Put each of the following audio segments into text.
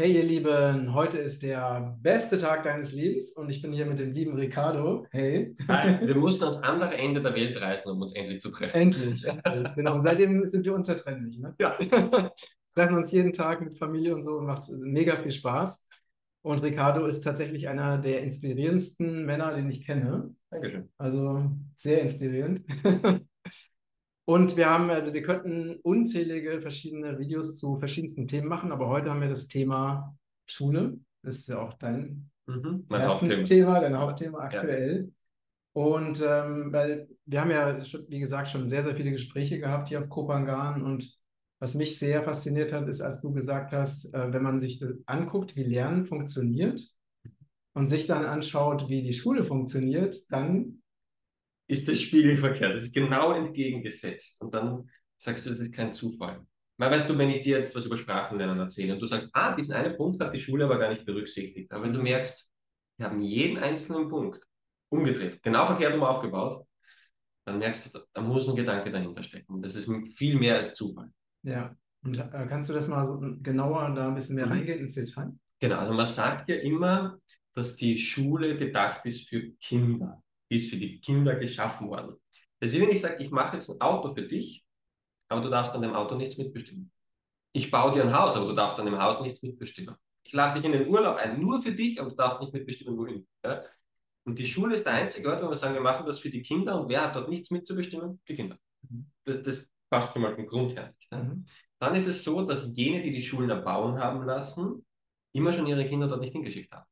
Hey ihr Lieben, heute ist der beste Tag deines Lebens und ich bin hier mit dem lieben Ricardo. Hey. Hi. Wir mussten ans andere Ende der Welt reisen, um uns endlich zu treffen. Endlich, endlich. Genau. Und seitdem sind wir unzertrennlich. Ne? Ja. Treffen uns jeden Tag mit Familie und so und macht mega viel Spaß. Und Ricardo ist tatsächlich einer der inspirierendsten Männer, den ich kenne. Dankeschön. Also sehr inspirierend. Und wir haben, also wir könnten unzählige verschiedene Videos zu verschiedensten Themen machen, aber heute haben wir das Thema Schule. Das ist ja auch dein Mhm. Mein Herzensthema, dein Hauptthema aktuell. Ja. Und ähm, weil wir haben ja, wie gesagt, schon sehr, sehr viele Gespräche gehabt hier auf Kopangan und was mich sehr fasziniert hat, ist, als du gesagt hast, äh, wenn man sich anguckt, wie Lernen funktioniert und sich dann anschaut, wie die Schule funktioniert, dann ist das spiegelverkehrt. Das ist genau entgegengesetzt. Und dann sagst du, das ist kein Zufall. Weil weißt du, wenn ich dir jetzt was über Sprachenlernen erzähle und du sagst, ah, diesen einen Punkt hat die Schule aber gar nicht berücksichtigt. Aber wenn du merkst, wir haben jeden einzelnen Punkt umgedreht, genau verkehrt um aufgebaut, dann merkst du, da muss ein Gedanke dahinter stecken. Das ist viel mehr als Zufall. Ja, und äh, kannst du das mal so genauer da ein bisschen mehr mhm. reingehen ins Detail? Genau, also man sagt ja immer, dass die Schule gedacht ist für Kinder ist für die Kinder geschaffen worden. Das ist, wenn ich sage, ich mache jetzt ein Auto für dich, aber du darfst an dem Auto nichts mitbestimmen. Ich baue dir ein Haus, aber du darfst an dem Haus nichts mitbestimmen. Ich lade dich in den Urlaub ein, nur für dich, aber du darfst nicht mitbestimmen, wohin. Ja? Und die Schule ist der einzige Ort, wo wir sagen, wir machen das für die Kinder und wer hat dort nichts mitzubestimmen? Die Kinder. Mhm. Das, das passt schon mal vom Grund her nicht. Ne? Mhm. Dann ist es so, dass jene, die die Schulen erbauen haben lassen, immer schon ihre Kinder dort nicht hingeschickt haben.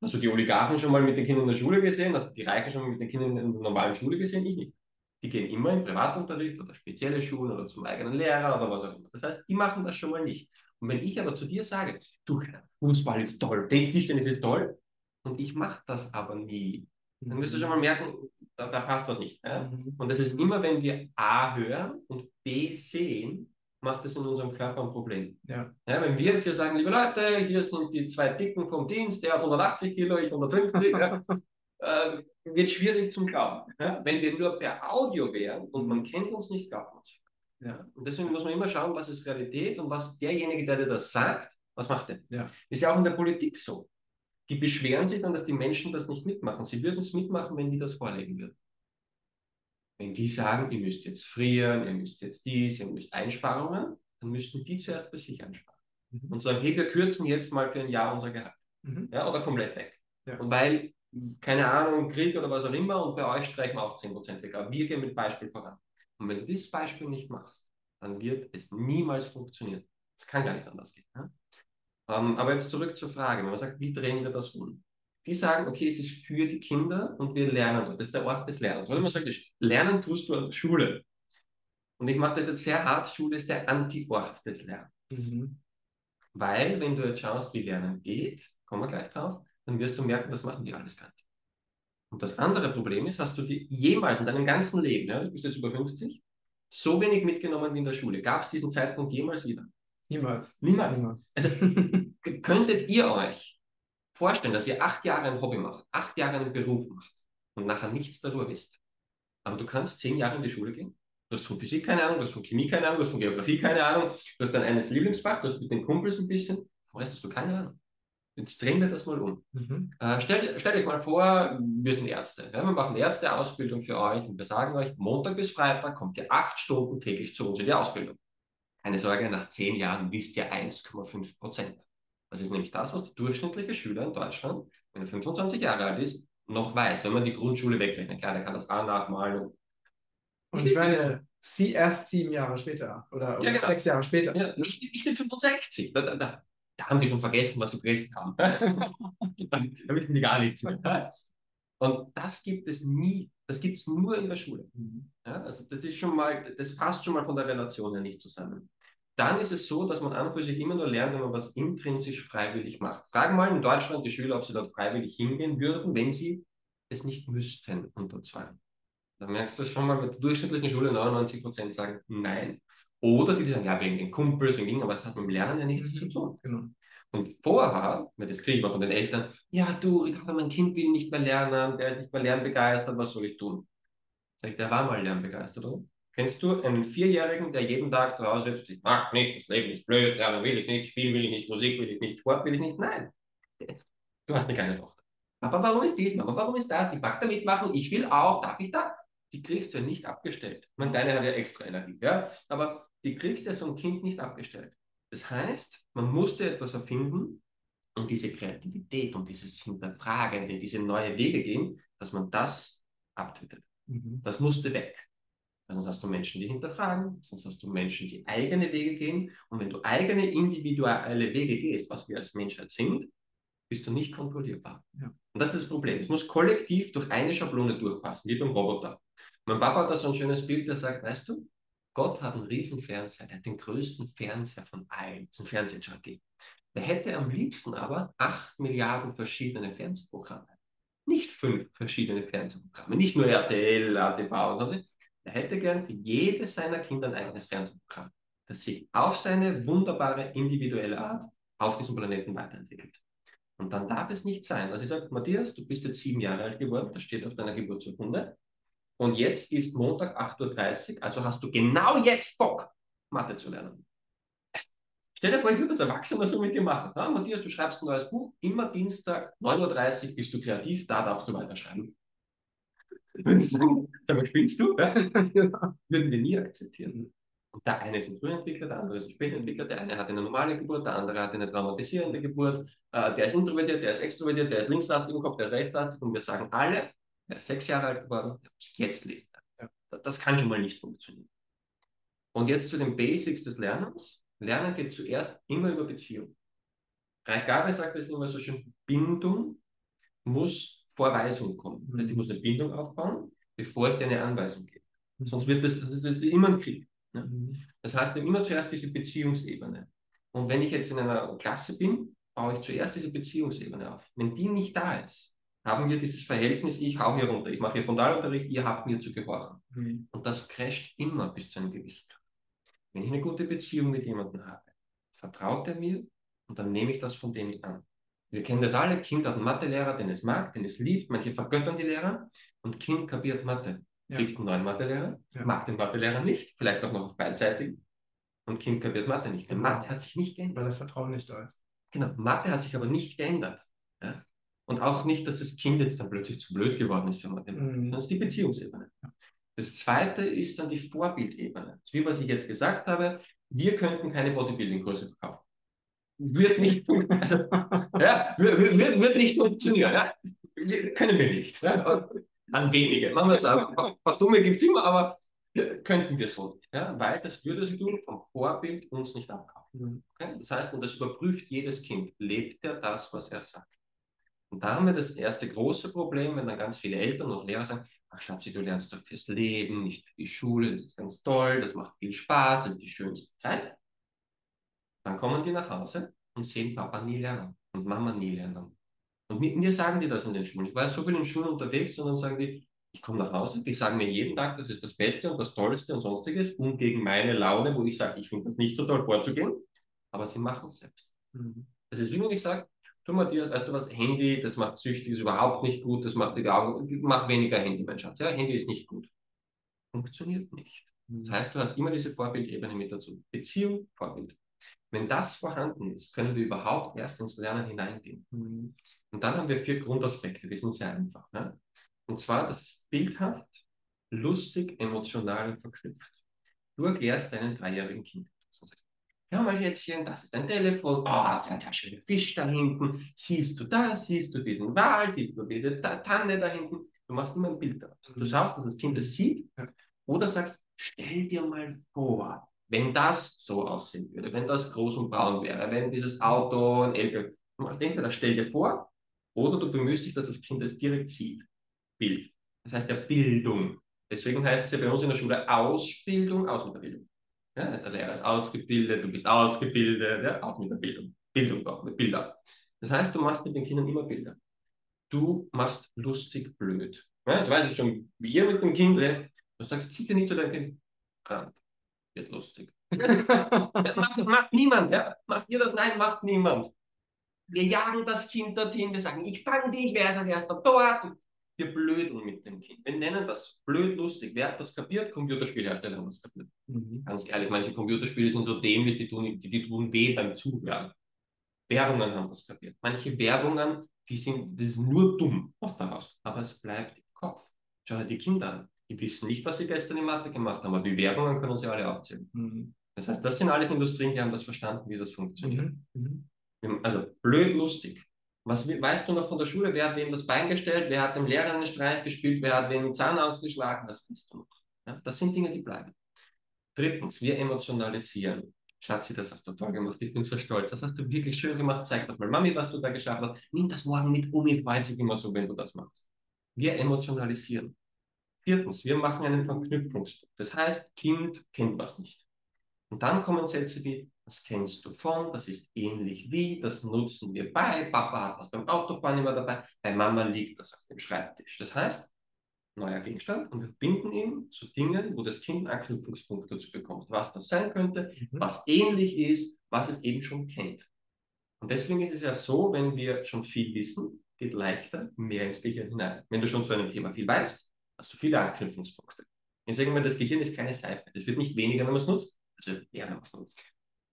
Hast du die Oligarchen schon mal mit den Kindern in der Schule gesehen? Hast du die Reichen schon mal mit den Kindern in der normalen Schule gesehen? Ich nicht. Die gehen immer in Privatunterricht oder spezielle Schulen oder zum eigenen Lehrer oder was auch immer. Das heißt, die machen das schon mal nicht. Und wenn ich aber zu dir sage, du, Fußball ist toll, Tischtennis ist toll, und ich mache das aber nie, dann wirst du schon mal merken, da, da passt was nicht. Ja? Mhm. Und das ist immer, wenn wir A hören und B sehen, macht es in unserem Körper ein Problem. Ja. ja. wenn wir jetzt hier sagen, liebe Leute, hier sind die zwei Dicken vom Dienst, der hat 180 Kilo, ich 150, ja, äh, wird schwierig zum Glauben. Ja. Wenn wir nur per Audio wären und man kennt uns nicht, glaubt man es. Ja. Und deswegen muss man immer schauen, was ist Realität und was derjenige, der dir das sagt, was macht der? Ja. Ist ja auch in der Politik so. Die beschweren sich dann, dass die Menschen das nicht mitmachen. Sie würden es mitmachen, wenn die das vorlegen würden. Wenn die sagen, ihr müsst jetzt frieren, ihr müsst jetzt dies, ihr müsst Einsparungen, dann müssten die zuerst bei sich einsparen. Mhm. Und sagen, hey, wir kürzen jetzt mal für ein Jahr unser Gehalt. Mhm. Ja, oder komplett weg. Ja. Und weil, keine Ahnung, Krieg oder was auch immer, und bei euch streichen wir auch 10% weg. Aber wir gehen mit Beispiel voran. Und wenn du dieses Beispiel nicht machst, dann wird es niemals funktionieren. Es kann gar nicht anders gehen. Ja? Ähm, aber jetzt zurück zur Frage, wenn man sagt, wie drehen wir das um? Die sagen, okay, es ist für die Kinder und wir lernen dort. Das ist der Ort des Lernens. Weil man sagt, Lernen tust du an der Schule. Und ich mache das jetzt sehr hart, Schule ist der Anti-Ort des Lernens. Mhm. Weil, wenn du jetzt schaust, wie Lernen geht, kommen wir gleich drauf, dann wirst du merken, das machen die alles gar nicht. Und das andere Problem ist, hast du die jemals in deinem ganzen Leben, ja, du bist jetzt über 50, so wenig mitgenommen wie in der Schule. Gab es diesen Zeitpunkt jemals wieder? Niemals. Niemals. Niemals. Also könntet ihr euch vorstellen, dass ihr acht Jahre ein Hobby macht, acht Jahre einen Beruf macht und nachher nichts darüber wisst. Aber du kannst zehn Jahre in die Schule gehen. Du hast von Physik keine Ahnung, du hast von Chemie keine Ahnung, du hast von Geografie keine Ahnung, du hast dein eines Lieblingsfach, du hast mit den Kumpels ein bisschen, vom Rest hast du keine Ahnung. Jetzt drehen wir das mal um. Mhm. Äh, stell, stell euch mal vor, wir sind Ärzte. Ja, wir machen Ärzteausbildung für euch und wir sagen euch, Montag bis Freitag kommt ihr acht Stunden täglich zu uns in die Ausbildung. Keine Sorge, nach zehn Jahren wisst ihr 1,5 Prozent. Das ist nämlich das, was der durchschnittliche Schüler in Deutschland, wenn er 25 Jahre alt ist, noch weiß, wenn man die Grundschule wegrechnet. Klar, der kann das A nachmalen. Und ich meine, sie erst sieben Jahre später oder, ja, genau. sechs Jahre später. Ja, ich, ich bin 65. Da, da, da, da, haben die schon vergessen, was sie vergessen haben. da wissen die gar nichts mehr. Und das gibt es nie. Das gibt es nur in der Schule. Mhm. Ja, also das ist schon mal, das passt schon mal von der Relation her nicht zusammen dann ist es so, dass man an und für sich immer nur lernt, wenn man was intrinsisch freiwillig macht. Fragen mal in Deutschland die Schüler, ob sie dort freiwillig hingehen würden, wenn sie es nicht müssten unter Zwang. Da merkst du schon mal, mit der durchschnittlichen Schule 99 Prozent sagen nein. Oder die, die sagen, ja, wegen den Kumpels, wegen Dingen, aber es hat mit dem Lernen ja nichts mhm. zu tun. Genau. Und vorher, das kriege ich mal von den Eltern, ja, du, Ricardo, mein Kind will nicht mehr lernen, der ist nicht mehr lernbegeistert, was soll ich tun? Sag ich, der war mal lernbegeistert, oder? Kennst du einen Vierjährigen, der jeden Tag zu Hause sitzt, ich mag nicht, das Leben ist blöd, lernen will ich nicht, spielen will ich nicht, Musik will ich nicht, Sport will ich nicht? Nein. Du hast eine kleine Tochter. Aber warum ist dies, Mama, warum ist das? Die mag da mitmachen, ich will auch, darf ich da? Die kriegst du ja nicht abgestellt. Ich meine, deine hat ja extra Energie, ja? Aber die kriegst du ja so ein Kind nicht abgestellt. Das heißt, man musste etwas erfinden und diese Kreativität und dieses Hinterfragende, diese neue Wege gehen, dass man das abtötet. Mhm. Das musste weg. Sonst hast du Menschen, die hinterfragen, sonst hast du Menschen, die eigene Wege gehen. Und wenn du eigene individuelle Wege gehst, was wir als Menschheit sind, bist du nicht kontrollierbar. Ja. Und das ist das Problem. Es muss kollektiv durch eine Schablone durchpassen, wie beim Roboter. Mein Papa hat da so ein schönes Bild, der sagt, weißt du, Gott hat einen riesen Fernseher, der hat den größten Fernseher von allen, das ist ein Fernsehjunkie. Der hätte am liebsten aber acht Milliarden verschiedene Fernsehprogramme. Nicht fünf verschiedene Fernsehprogramme, nicht nur RTL, ATV und so, er hätte gern für jedes seiner Kinder ein eigenes Fernsehprogramm, das sich auf seine wunderbare individuelle Art auf diesem Planeten weiterentwickelt. Und dann darf es nicht sein, dass ich sage, Matthias, du bist jetzt sieben Jahre alt geworden, das steht auf deiner Geburtsurkunde. Und jetzt ist Montag 8.30 Uhr, also hast du genau jetzt Bock, Mathe zu lernen. Stell dir vor, ich würde das Erwachsene so mit dir machen. Ja, Matthias, du schreibst ein neues Buch, immer Dienstag, 9.30 Uhr bist du kreativ, da darfst du weiterschreiben. Würde ich sagen, sag mal, spielst du? Würden wir nie akzeptieren. Und der eine ist ein Frühentwickler, der andere ist ein Spätentwickler, der eine hat eine normale Geburt, der andere hat eine traumatisierende Geburt, äh, der ist introvertiert, der ist extrovertiert, der ist linkslastig im Kopf, der ist rechtslastig und wir sagen alle, er ist sechs Jahre alt geworden, der muss jetzt lesen. Das kann schon mal nicht funktionieren. Und jetzt zu den Basics des Lernens. Lernen geht zuerst immer über Beziehung. Reich Gabe sagt es immer so schön, Bindung muss Vorweisung kommt. Das heißt, ich mhm. muss eine Bindung aufbauen, bevor ich dir eine Anweisung gebe. Mhm. Sonst wird das, das ist immer ein Krieg. Ne? Mhm. Das heißt, immer zuerst diese Beziehungsebene. Und wenn ich jetzt in einer Klasse bin, baue ich zuerst diese Beziehungsebene auf. Wenn die nicht da ist, haben wir dieses Verhältnis, ich hau hier runter, ich mache hier Frontalunterricht, ihr habt mir zu gehorchen. Mhm. Und das crasht immer bis zu einem gewissen Grad. Wenn ich eine gute Beziehung mit jemandem habe, vertraut er mir und dann nehme ich das von dem an. Wir kennen das alle. Kind hat einen Mathelehrer, den es mag, den es liebt. Manche vergöttern die Lehrer. Und Kind kapiert Mathe. Ja. Kriegt einen neuen Mathelehrer, ja. mag den Mathelehrer nicht, vielleicht auch noch auf beidseitig. Und Kind kapiert Mathe nicht. Denn Mathe hat sich nicht geändert. Weil das Vertrauen nicht da ist. Genau. Mathe hat sich aber nicht geändert. Ja? Und auch nicht, dass das Kind jetzt dann plötzlich zu blöd geworden ist für Mathematik. Mhm. Das ist die Beziehungsebene. Das zweite ist dann die Vorbildebene. Wie was ich jetzt gesagt habe, wir könnten keine Bodybuilding-Kurse verkaufen wird nicht, also, ja, wird, wird nicht funktionieren. Ja? Können wir nicht. Ja? An wenige. Machen wir es auch. Ein paar Dumme gibt es immer, aber könnten wir so nicht. Ja? Weil das würdest du vom Vorbild uns nicht abkaufen. Okay? Das heißt, und das überprüft jedes Kind. Lebt er das, was er sagt? Und da haben wir das erste große Problem, wenn dann ganz viele Eltern und Lehrer sagen, ach Schatzi, du lernst doch fürs Leben, nicht für die Schule, das ist ganz toll, das macht viel Spaß, das ist die schönste Zeit. Dann kommen die nach Hause und sehen Papa nie lernen und Mama nie lernen. Und mit mir sagen die das in den Schulen. Ich war so viel in Schulen unterwegs und dann sagen die, ich komme nach Hause, die sagen mir jeden Tag, das ist das Beste und das Tollste und sonstiges, um gegen meine Laune, wo ich sage, ich finde das nicht so toll vorzugehen, aber sie machen es selbst. Mhm. Das ist wie wenn ich sage, du Matthias, weißt du was, Handy, das macht süchtig, ist überhaupt nicht gut, das macht die Augen, mach weniger Handy, mein Schatz. Ja, Handy ist nicht gut. Funktioniert nicht. Das mhm. heißt, du hast immer diese Vorbildebene mit dazu. Beziehung, Vorbild. Wenn das vorhanden ist, können wir überhaupt erst ins Lernen hineingehen. Mhm. Und dann haben wir vier Grundaspekte, die sind sehr einfach. Ne? Und zwar, das ist bildhaft, lustig, emotional und verknüpft. Du erklärst deinen dreijährigen Kind. Hör mal jetzt hier, das ist dein Telefon. Oh, der, der schöne Fisch da hinten. Siehst du das? Siehst du diesen Wal? Siehst du diese Tanne da hinten? Du machst immer ein Bild daraus. Du schaust, dass das Kind es sieht. Oder sagst, stell dir mal vor, wenn das so aussehen würde, wenn das groß und braun wäre, wenn dieses Auto ein LKW, du machst entweder stell dir vor, oder du bemühst dich, dass das Kind es direkt sieht. Bild. Das heißt ja Bildung. Deswegen heißt es ja bei uns in der Schule Ausbildung, aus mit der Bildung. Ja, der Lehrer ist ausgebildet, du bist ausgebildet, ja, aus mit der Bildung. Bildung doch, mit Bildern. Das heißt, du machst mit den Kindern immer Bilder. Du machst lustig blöd. Ja, jetzt weiß ich schon, wie ihr mit dem Kind redet. Du sagst sicher nicht zu deinem Kind, wird lustig. macht, macht niemand, ja? Macht ihr das? Nein, macht niemand. Wir jagen das Kind dorthin, wir sagen, ich fange dich, wer ist als erster dort? Wir blödeln mit dem Kind. Wir nennen das blöd lustig. Wer hat das kapiert? Computerspielhersteller haben das kapiert. Mhm. Ganz ehrlich, manche Computerspiele sind so dämlich, die tun, die, die tun weh beim Zuhören. Werbungen haben das kapiert. Manche Werbungen, die sind, das ist nur dumm was daraus. Aber es bleibt im Kopf. Schau dir die Kinder an. Die wissen nicht, was sie gestern in Mathe gemacht haben, aber die Werbungen können sie alle aufzählen. Mhm. Das heißt, das sind alles Industrien, die haben das verstanden, wie das funktioniert. Mhm. mhm. Also blöd lustig. Was weißt du noch von der Schule? Wer hat wem das Bein gestellt? Wer hat dem Lehrer einen Streich gespielt? Wer hat den Zahn ausgeschlagen? Das weißt du noch. Ja? Das sind Dinge, die bleiben. Drittens, wir emotionalisieren. Schatzi, das hast du toll gemacht. Ich bin so stolz. Das hast du wirklich schön gemacht. Zeig doch mal, Mami, was du da geschafft hast. Nimm das morgen mit um. Ich weiß immer so, wenn du das machst. Wir emotionalisieren. Viertens, wir machen einen Verknüpfungspunkt. Das heißt, Kind kennt was nicht. Und dann kommen Sätze wie, das kennst du von, das ist ähnlich wie, das nutzen wir bei, Papa hat das beim Autofahren immer dabei, bei Mama liegt das auf dem Schreibtisch. Das heißt, neuer Gegenstand und wir binden ihn zu Dingen, wo das Kind Anknüpfungspunkte dazu bekommt, was das sein könnte, mhm. was ähnlich ist, was es eben schon kennt. Und deswegen ist es ja so, wenn wir schon viel wissen, geht leichter mehr ins Gehirn hinein. Wenn du schon zu einem Thema viel weißt, hast du viele Anknüpfungspunkte. Ich sage immer, das Gehirn ist keine Seife. Es wird nicht weniger, wenn man es nutzt, also eher, wenn man es nutzt.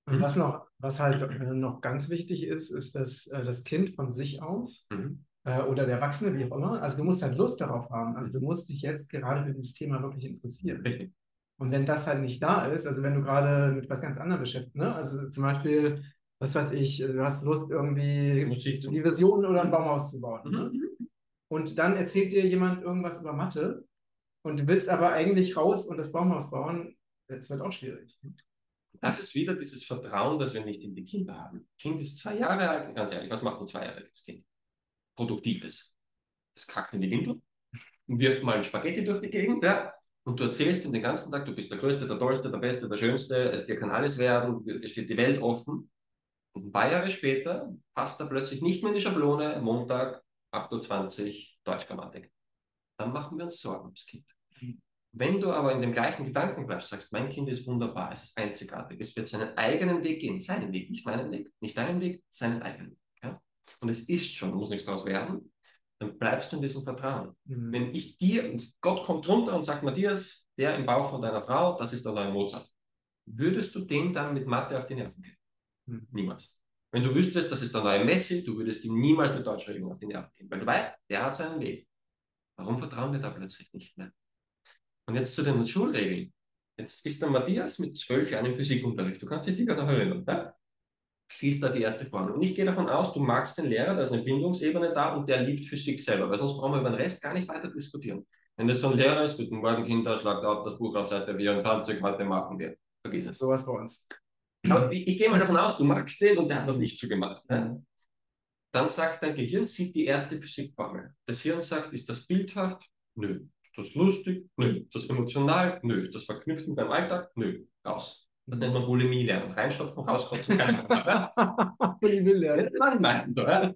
Und was noch, was halt noch ganz wichtig ist, ist, dass äh, das Kind von sich aus mhm. äh, oder der Erwachsene, wie auch immer, also du musst halt Lust darauf haben. Also du musst dich jetzt gerade für dieses Thema wirklich interessieren. Richtig. Und wenn das halt nicht da ist, also wenn du gerade mit was ganz anderem beschäftigt, ne? also zum Beispiel, was weiß ich, du hast Lust irgendwie die Version oder ein Baumhaus zu bauen. Ne? Mhm. Ne? Und dann erzählt dir jemand irgendwas über Mathe und du willst aber eigentlich raus und das Baumhaus bauen, das wird auch schwierig. Das ist wieder dieses Vertrauen, das wir nicht in die Kinder haben. Kind ist zwei Jahre alt, ganz ehrlich, was macht ein zweijähriges Kind? Produktives. Es kackt in die Windel und wirft mal ein Spaghetti durch die Gegend, ja, und du erzählst ihm den ganzen Tag, du bist der Größte, der Tollste, der Beste, der Schönste, es dir kann alles werden, dir steht die Welt offen. Und ein paar Jahre später passt er plötzlich nicht mehr in die Schablone, Montag, 8.20 Uhr, Deutschgrammatik. Dann machen wir uns Sorgen ums Kind. Wenn du aber in dem gleichen Gedanken bleibst, sagst, mein Kind ist wunderbar, es ist einzigartig, es wird seinen eigenen Weg gehen, seinen Weg, nicht meinen Weg, nicht deinen Weg, seinen eigenen. Ja? Und es ist schon, muss nichts daraus werden, dann bleibst du in diesem Vertrauen. Mhm. Wenn ich dir, Gott kommt runter und sagt, Matthias, der im Bauch von deiner Frau, das ist der neue Mozart, würdest du den dann mit Mathe auf die Nerven gehen? Mhm. Niemals. Wenn du wüsstest, das ist der neue Messi, du würdest ihm niemals mit Deutschregelung auf die Nerven gehen, weil du weißt, der hat seinen Weg. Warum vertrauen wir da plötzlich nicht mehr? Und jetzt zu den Schulregeln. Jetzt ist der Matthias mit zwölf Jahren im Physikunterricht. Du kannst dich sicher noch erinnern. Ja? Siehst da die erste Formel. Und ich gehe davon aus, du magst den Lehrer, da ist eine Bindungsebene da und der liebt Physik selber, weil sonst brauchen wir über den Rest gar nicht weiter diskutieren. Wenn das so ein Lehrer ist, guten Morgen Kinder, schlagt auf das Buch auf Seite 24, heute machen wir. Vergiss es. Sowas bei uns. Aber ich, ich gehe mal davon aus, du magst den und der hat das nicht so gemacht. Ja? Dann sagt dein Gehirn, sieht die erste Physikformel. Das Hirn sagt, ist das bildhaft? Nö. Ist das lustig? Nö. Ist das emotional? Nö. Ist das verknüpft mit deinem Alltag? Nö. Raus. Das nennt man Bulimie lernen. Reinstopfen, rauskotzen. Bulimie lernen. Das machen die meisten so. Ja?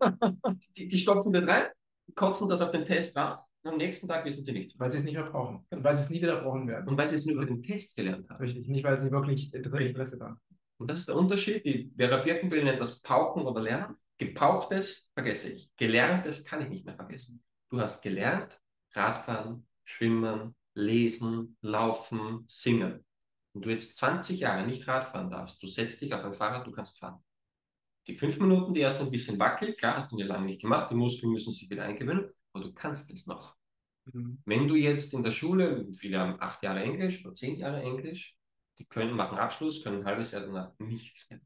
Die, die stopfen das rein, kotzen das auf den Test raus. Und am nächsten Tag wissen sie nichts. Weil sie es nicht mehr brauchen. Und weil sie es nie wieder brauchen werden. Und weil sie es nur über den Test gelernt haben. Richtig. Nicht, weil sie wirklich Interesse haben. Und das ist der Unterschied. Die Vera Birkenbill nennt das Pauken oder Lernen. Gepauchtes vergesse ich. Gelerntes kann ich nicht mehr vergessen. Du hast gelernt, Radfahren, Schwimmen, Lesen, Laufen, Singen. Und du jetzt 20 Jahre nicht Radfahren darfst, du setzt dich auf ein Fahrrad, du kannst fahren. Die fünf Minuten, die erst ein bisschen wackelt, klar, hast du dir lange nicht gemacht, die Muskeln müssen sich wieder eingewöhnen, aber du kannst es noch. Mhm. Wenn du jetzt in der Schule, viele haben acht Jahre Englisch oder zehn Jahre Englisch, die können machen Abschluss, können ein halbes Jahr danach nichts mehr.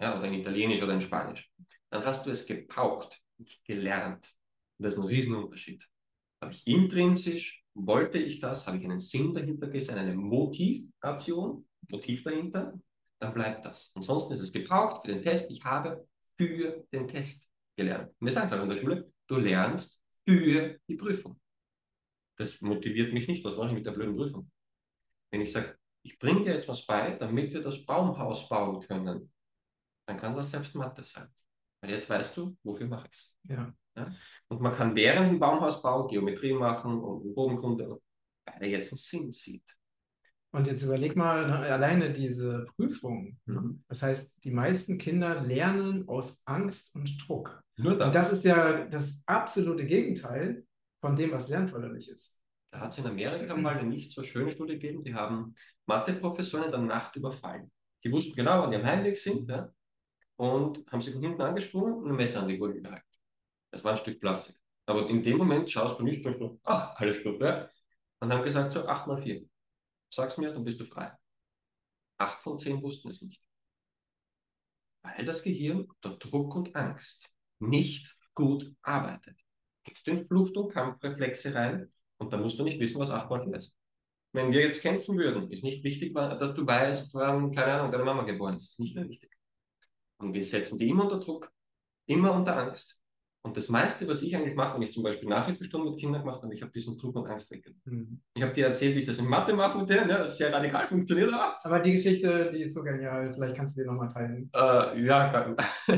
Ja, oder in Italienisch oder in Spanisch. Dann hast du es gepaukt, nicht gelernt. Und das ist ein Riesenunterschied. Habe ich intrinsisch wollte ich das? Habe ich einen Sinn dahinter gesehen, eine Motivation, Motiv dahinter? Dann bleibt das. Ansonsten ist es gebraucht für den Test. Ich habe für den Test gelernt. Und wir sagen es auch in der Schule, du lernst für die Prüfung. Das motiviert mich nicht. Was mache ich mit der blöden Prüfung? Wenn ich sage, ich bringe dir jetzt was bei, damit wir das Baumhaus bauen können, dann kann das selbst Mathe sein. Weil jetzt weißt du, wofür mache ich es. Ja. Ja? Und man kann während dem Baumhausbau Geometrie machen und Bodenkunde, weil er jetzt einen Sinn sieht. Und jetzt überleg mal, ne, alleine diese Prüfung. Ne? Mhm. Das heißt, die meisten Kinder lernen aus Angst und Druck. Nur das. Und das ist ja das absolute Gegenteil von dem, was lernförderlich ist. Da hat es in Amerika mal eine nicht so schöne Studie gegeben, die haben Matheprofessoren in der Nacht überfallen. Die wussten genau, wann die am Heimweg sind ja, und haben sie von hinten angesprungen und ein Messer an die Gurgel gehalten. Das war ein Stück Plastik. Aber in dem Moment schaust du nicht so, ah, alles gut, ja. Und haben gesagt, so 8 mal 4. Sag's mir, dann bist du frei. Acht von zehn wussten es nicht. Weil das Gehirn unter Druck und Angst nicht gut arbeitet. Gehst du in Flucht- und Kampfreflexe rein und dann musst du nicht wissen, was 8 mal 4 ist. Wenn wir jetzt kämpfen würden, ist nicht wichtig, dass du weißt, wann, keine Ahnung, deine Mama geboren ist. Das ist nicht mehr wichtig. Und wir setzen die immer unter Druck, immer unter Angst. Und das meiste, was ich eigentlich mache, wenn ich zum Beispiel Nachhilfestunden mit Kindern gemacht habe, ich habe diesen Druck und Angst weggenommen. Mhm. Ich habe dir erzählt, wie ich das in Mathe mache mit denen, ja, das sehr radikal funktioniert. Aber, aber die Geschichte, die ist so genial, vielleicht kannst du die nochmal teilen. Äh, ja,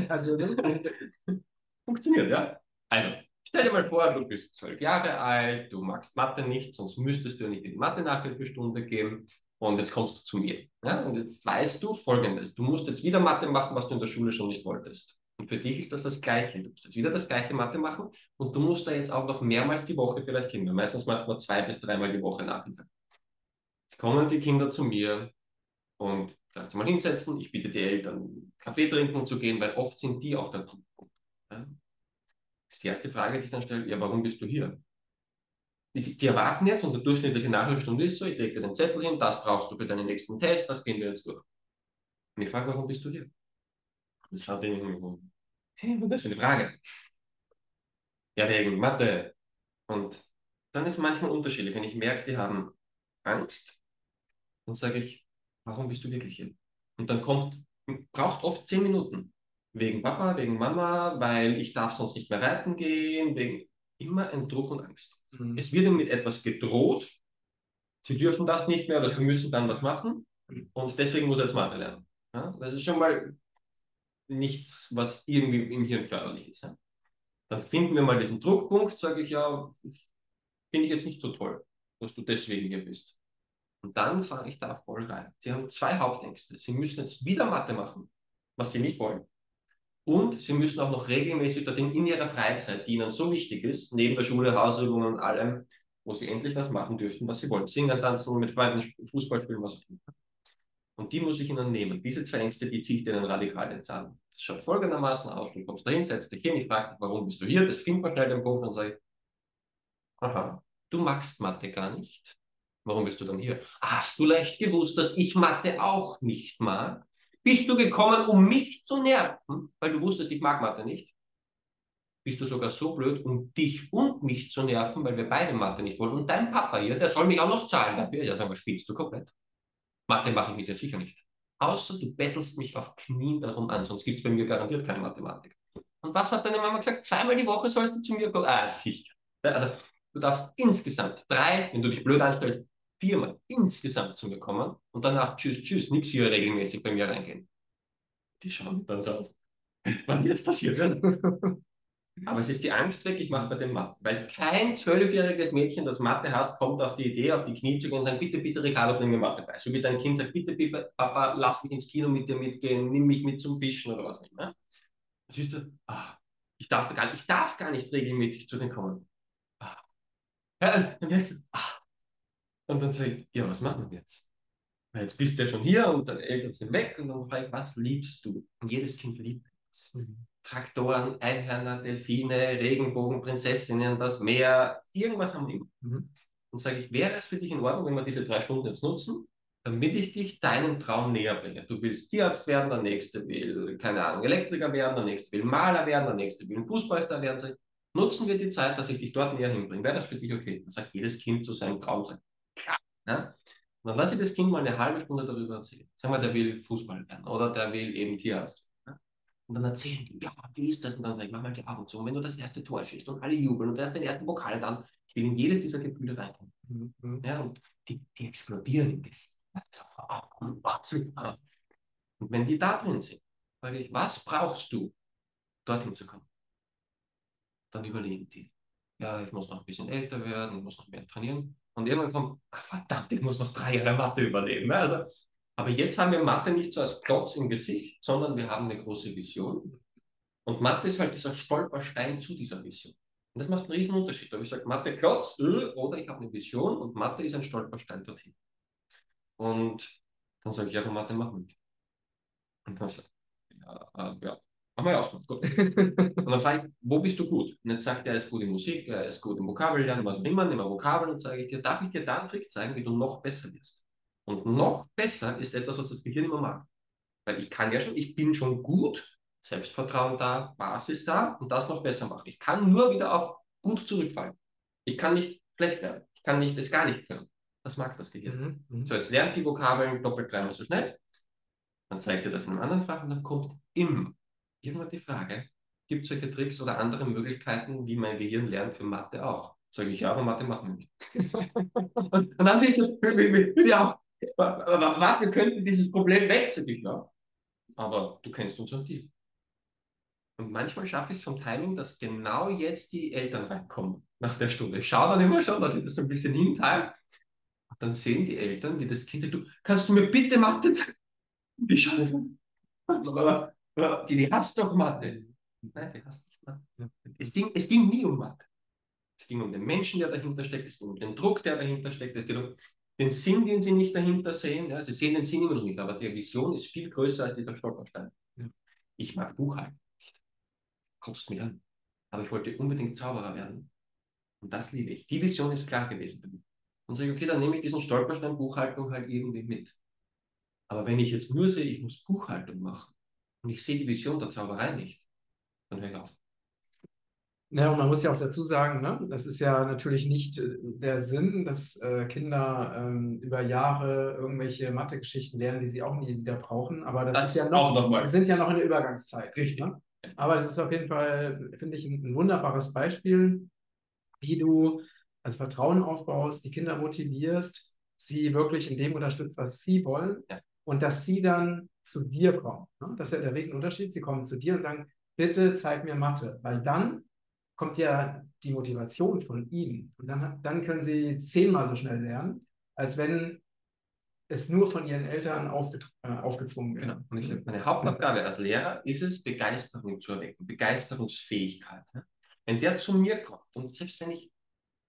also funktioniert, ja. Also, stell dir mal vor, du bist zwölf Jahre alt, du magst Mathe nicht, sonst müsstest du nicht in die Mathe-Nachhilfestunde gehen. Und jetzt kommst du zu mir. Ja? Und jetzt weißt du Folgendes. Du musst jetzt wieder Mathe machen, was du in der Schule schon nicht wolltest. Und für dich ist das das Gleiche. Du musst jetzt wieder das gleiche Mathe machen und du musst da jetzt auch noch mehrmals die Woche vielleicht hin. Meistens macht man zwei bis dreimal die Woche Nachhilfe. Jetzt kommen die Kinder zu mir und lass dich mal hinsetzen. Ich bitte die Eltern, Kaffee trinken zu gehen, weil oft sind die auch der Punkt. Ja? Ist die erste Frage, die ich dann stelle, ja, warum bist du hier? Die, die erwarten jetzt, und der durchschnittliche Nachhilfestunde ist so, ich lege dir den Zettel hin, das brauchst du für deinen nächsten Test, das gehen wir jetzt durch. Und ich frage, warum bist du hier? Und schaut den Hey, was ist das für eine Frage? Ja, wegen Mathe. Und dann ist manchmal unterschiedlich. Wenn ich merke, die haben Angst, dann sage ich, warum bist du wirklich hier? Und dann kommt, braucht oft zehn Minuten. Wegen Papa, wegen Mama, weil ich darf sonst nicht mehr reiten gehen, wegen immer ein Druck und Angst. Mhm. Es wird ihnen mit etwas gedroht. Sie dürfen das nicht mehr oder sie müssen dann was machen. Und deswegen muss er jetzt Mathe lernen. Ja, das ist schon mal nichts, was irgendwie im Hirn förderlich ist. Ja? Dann finden wir mal diesen Druckpunkt, sage ich ja, finde ich jetzt nicht so toll, dass du deswegen hier bist. Und dann fahre ich da voll rein. Sie haben zwei Hauptängste. Sie müssen jetzt wieder Mathe machen, was sie nicht wollen. Und sie müssen auch noch regelmäßig dorthin in ihrer Freizeit, die ihnen so wichtig ist, neben der Schule, Hausübungen und allem, wo sie endlich das machen dürften, was sie wollen. Singen, tanzen, mit Freunden, Fußball spielen, was auch immer. Und die muss ich ihnen nehmen. Diese zwei Ängste, die ziehe ich denen radikal ins Zahn. Das schaut folgendermaßen aus. Du kommst dahin, setzt dich hin, ich frage dich, warum bist du hier? Das findet man schnell den Punkt und sage, aha, du magst Mathe gar nicht. Warum bist du dann hier? Hast du leicht gewusst, dass ich Mathe auch nicht mag? Bist du gekommen, um mich zu nerven, weil du wusstest, ich mag Mathe nicht? Bist du sogar so blöd, um dich und mich zu nerven, weil wir beide Mathe nicht wollen? Und dein Papa hier, der soll mich auch noch zahlen dafür. Ja, sag mal, spielst du komplett? Mathe mache ich mit dir sicher nicht. Außer du bettelst mich auf Knien darum an, sonst gibt es bei mir garantiert keine Mathematik. Und was hat deine Mama gesagt? Zweimal die Woche sollst du zu mir kommen. Ah, sicher. Also, du darfst insgesamt drei, wenn du dich blöd anstellst, viermal insgesamt zu mir kommen und danach tschüss, tschüss, nichts hier regelmäßig bei mir reingehen. Die schauen dann so aus. Was jetzt passiert? Aber es ist die Angst weg, ich mache bei dem Mathe. Weil kein zwölfjähriges Mädchen, das Mathe hasst, kommt auf die Idee, auf die Knie zu gehen und sagen, bitte, bitte, Ricardo, bring mir Mathe bei. So wie dein Kind sagt, bitte, bitte, Papa, lass mich ins Kino mit dir mitgehen, nimm mich mit zum Fischen oder was auch immer. Das ist du, ah, ich darf gar nicht, ich darf gar nicht regelmäßig zu denen kommen. Ah. Dann heißt es, ah. Und dann sage ich, ja, was machen wir jetzt? Weil jetzt bist du ja schon hier und deine Eltern sind weg und dann frage ich, was liebst du? Und jedes Kind liebt es. Mhm. Traktoren, Einhörner, Delfine, Regenbogen, Prinzessinnen, das Meer, irgendwas haben wir immer. Mhm. Und sage ich, wäre es für dich in Ordnung, wenn wir diese drei Stunden jetzt nutzen, damit ich dich deinem Traum näher bringe. Du willst Tierarzt werden, der nächste will, keine Ahnung, Elektriker werden, der nächste will Maler werden, der nächste will ein Fußballstar werden. Nutzen wir die Zeit, dass ich dich dort näher hinbringe. Wäre das für dich okay? Dann sagt jedes Kind zu seinem Traum, sagt. Ja? Und dann lasse ich das Kind mal eine halbe Stunde darüber erzählen. Sagen wir, der will Fußball werden oder der will eben Tierarzt und dann erzählen die, ja, wie ist das? Und dann sage ich, mach mal die Augen zu. Und wenn du das erste Tor schießt und alle jubeln und du hast den ersten Pokal dann, ich will in jedes dieser Gefühle reinkommen. Mhm. Ja, und die, die explodieren im Gesicht. Und wenn die da drin sind, sage ich, was brauchst du, dorthin zu kommen? Dann überlegen die, ja, ich muss noch ein bisschen älter werden, ich muss noch mehr trainieren. Und irgendwann kommt, ach, verdammt, ich muss noch drei Jahre Mathe überleben. Also, aber jetzt haben wir Mathe nicht so als Klotz im Gesicht, sondern wir haben eine große Vision. Und Mathe ist halt dieser Stolperstein zu dieser Vision. Und das macht einen riesen Unterschied. Ob ich sage, Mathe Klotz, öh, oder ich habe eine Vision und Mathe ist ein Stolperstein dorthin. Und dann sage ich, ja, Mathe machen wir. Und dann sage ich, ja, äh, ja, machen wir aus. Gut. und dann frage ich, wo bist du gut? Und jetzt sagt er, er ist gut in Musik, er ist gut im Vokabellernen, was auch immer, nehmen wir Vokabeln und sage ich dir, darf ich dir da einen Trick zeigen, wie du noch besser wirst? Und noch besser ist etwas, was das Gehirn immer mag. Weil ich kann ja schon, ich bin schon gut, Selbstvertrauen da, Basis da und das noch besser machen. Ich kann nur wieder auf gut zurückfallen. Ich kann nicht schlecht werden. Ich kann nicht, das gar nicht können. Das mag das Gehirn. Mhm. mhm. So, jetzt lernt die Vokabeln doppelt dreimal so schnell. Dann zeigt ihr das in einem anderen Fach und dann kommt immer irgendwann die Frage, gibt es solche Tricks oder andere Möglichkeiten, wie mein Gehirn lernt für Mathe auch? Sage ich, ja, aber Mathe machen wir nicht. und, und, dann siehst du, auch, was, wir könnten dieses Problem wechseln, ja. Aber du kennst unseren Deal. Und manchmal schaffe ich es vom Timing, dass genau jetzt die Eltern reinkommen nach der Stunde. Ich schaue dann immer schon, dass ich das so ein bisschen hinteile. Und dann sehen die Eltern, wie das Kind sagt, du, kannst du mir bitte Mathe zeigen? Die schauen die, die hasst doch Mathe. Nein, die hasst nicht Mathe. Es ging, es ging nie um Mathe. Es ging um den Menschen, der dahinter steckt, es ging um den Druck, der dahinter steckt, es geht um den Sinn, den sie nicht dahinter sehen. Ja, sie sehen den Sinn immer noch nicht, aber die Vision ist viel größer als dieser Stolperstein. Ja. Ich mag Buchhalten nicht. Kotzt mich an. Aber ich wollte unbedingt Zauberer werden. Und das liebe ich. Die Vision ist klar gewesen. Und sage, okay, dann nehme ich diesen Stolperstein Buchhaltung halt irgendwie mit. Aber wenn ich jetzt nur sehe, ich muss Buchhaltung machen und ich sehe die Vision der Zauberei nicht, dann höre ich auf. Ja, und man muss ja auch dazu sagen, ne, das ist ja natürlich nicht äh, der Sinn, dass äh, Kinder ähm, über Jahre irgendwelche Mathe-Geschichten lernen, die sie auch nie wieder brauchen. Aber das, das ist ja noch, noch wir sind ja noch in der Übergangszeit. Richtig. Ne? Aber das ist auf jeden Fall, finde ich, ein, ein, wunderbares Beispiel, wie du also Vertrauen aufbaust, die Kinder motivierst, sie wirklich in dem unterstützt, was sie wollen. Ja. Und dass sie dann zu dir kommen. Ne? Das ist ja der Riesenunterschied. Sie kommen zu dir und sagen, bitte zeig mir Mathe. Weil dann kommt ja die Motivation von ihnen. Und dann, dann können sie zehnmal so schnell lernen, als wenn es nur von ihren Eltern aufge, äh, aufgezwungen wird. Genau. Und ich sage, meine Hauptaufgabe als Lehrer ist es, Begeisterung zu erwecken, Begeisterungsfähigkeit. Ne? Wenn der zu mir kommt und selbst wenn ich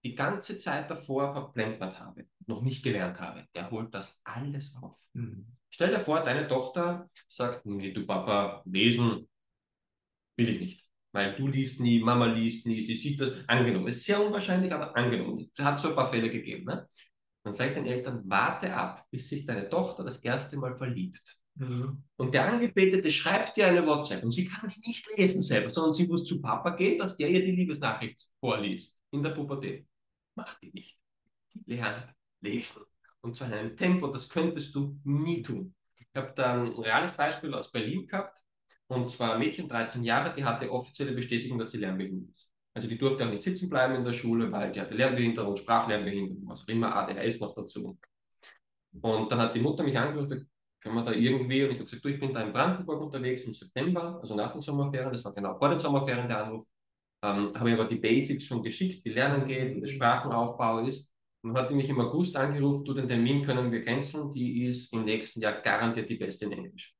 die ganze Zeit davor verplempert habe, noch nicht gelernt habe, der holt das alles auf. Mhm. Stell dir vor, deine Tochter sagt, nee, du Papa, lesen will ich nicht. Weil du liest nie, Mama liest nie, sie sieht das, angenommen. Ist sehr unwahrscheinlich, aber angenommen. Es hat so ein paar Fälle gegeben. Ne? Dann sage ich den Eltern, warte ab, bis sich deine Tochter das erste Mal verliebt. Mhm. Und der Angebetete schreibt dir eine WhatsApp und sie kann die nicht lesen selber, sondern sie muss zu Papa gehen, dass der ihr die Liebesnachricht vorliest in der Pubertät. Macht die nicht. Die lernt lesen. Und zu einem Tempo, das könntest du nie tun. Ich habe da ein reales Beispiel aus Berlin gehabt. Und zwar ein Mädchen, 13 Jahre, die hatte offizielle Bestätigung, dass sie lernbehindert ist. Also die durfte auch nicht sitzen bleiben in der Schule, weil die hatte Lernbehinderung, Sprachlernbehinderung, was auch immer, ADHS noch dazu. Und dann hat die Mutter mich angerufen und gesagt, können wir da irgendwie, und ich habe gesagt, du, ich bin da in Brandenburg unterwegs im September, also nach den Sommerferien, das war genau vor den Sommerferien der Anruf, ähm, habe ich aber die Basics schon geschickt, wie Lernen geht, wie der Sprachenaufbau ist. Und hat mich im August angerufen, du, den Termin können wir canceln, die ist im nächsten Jahr garantiert die Beste in Englisch.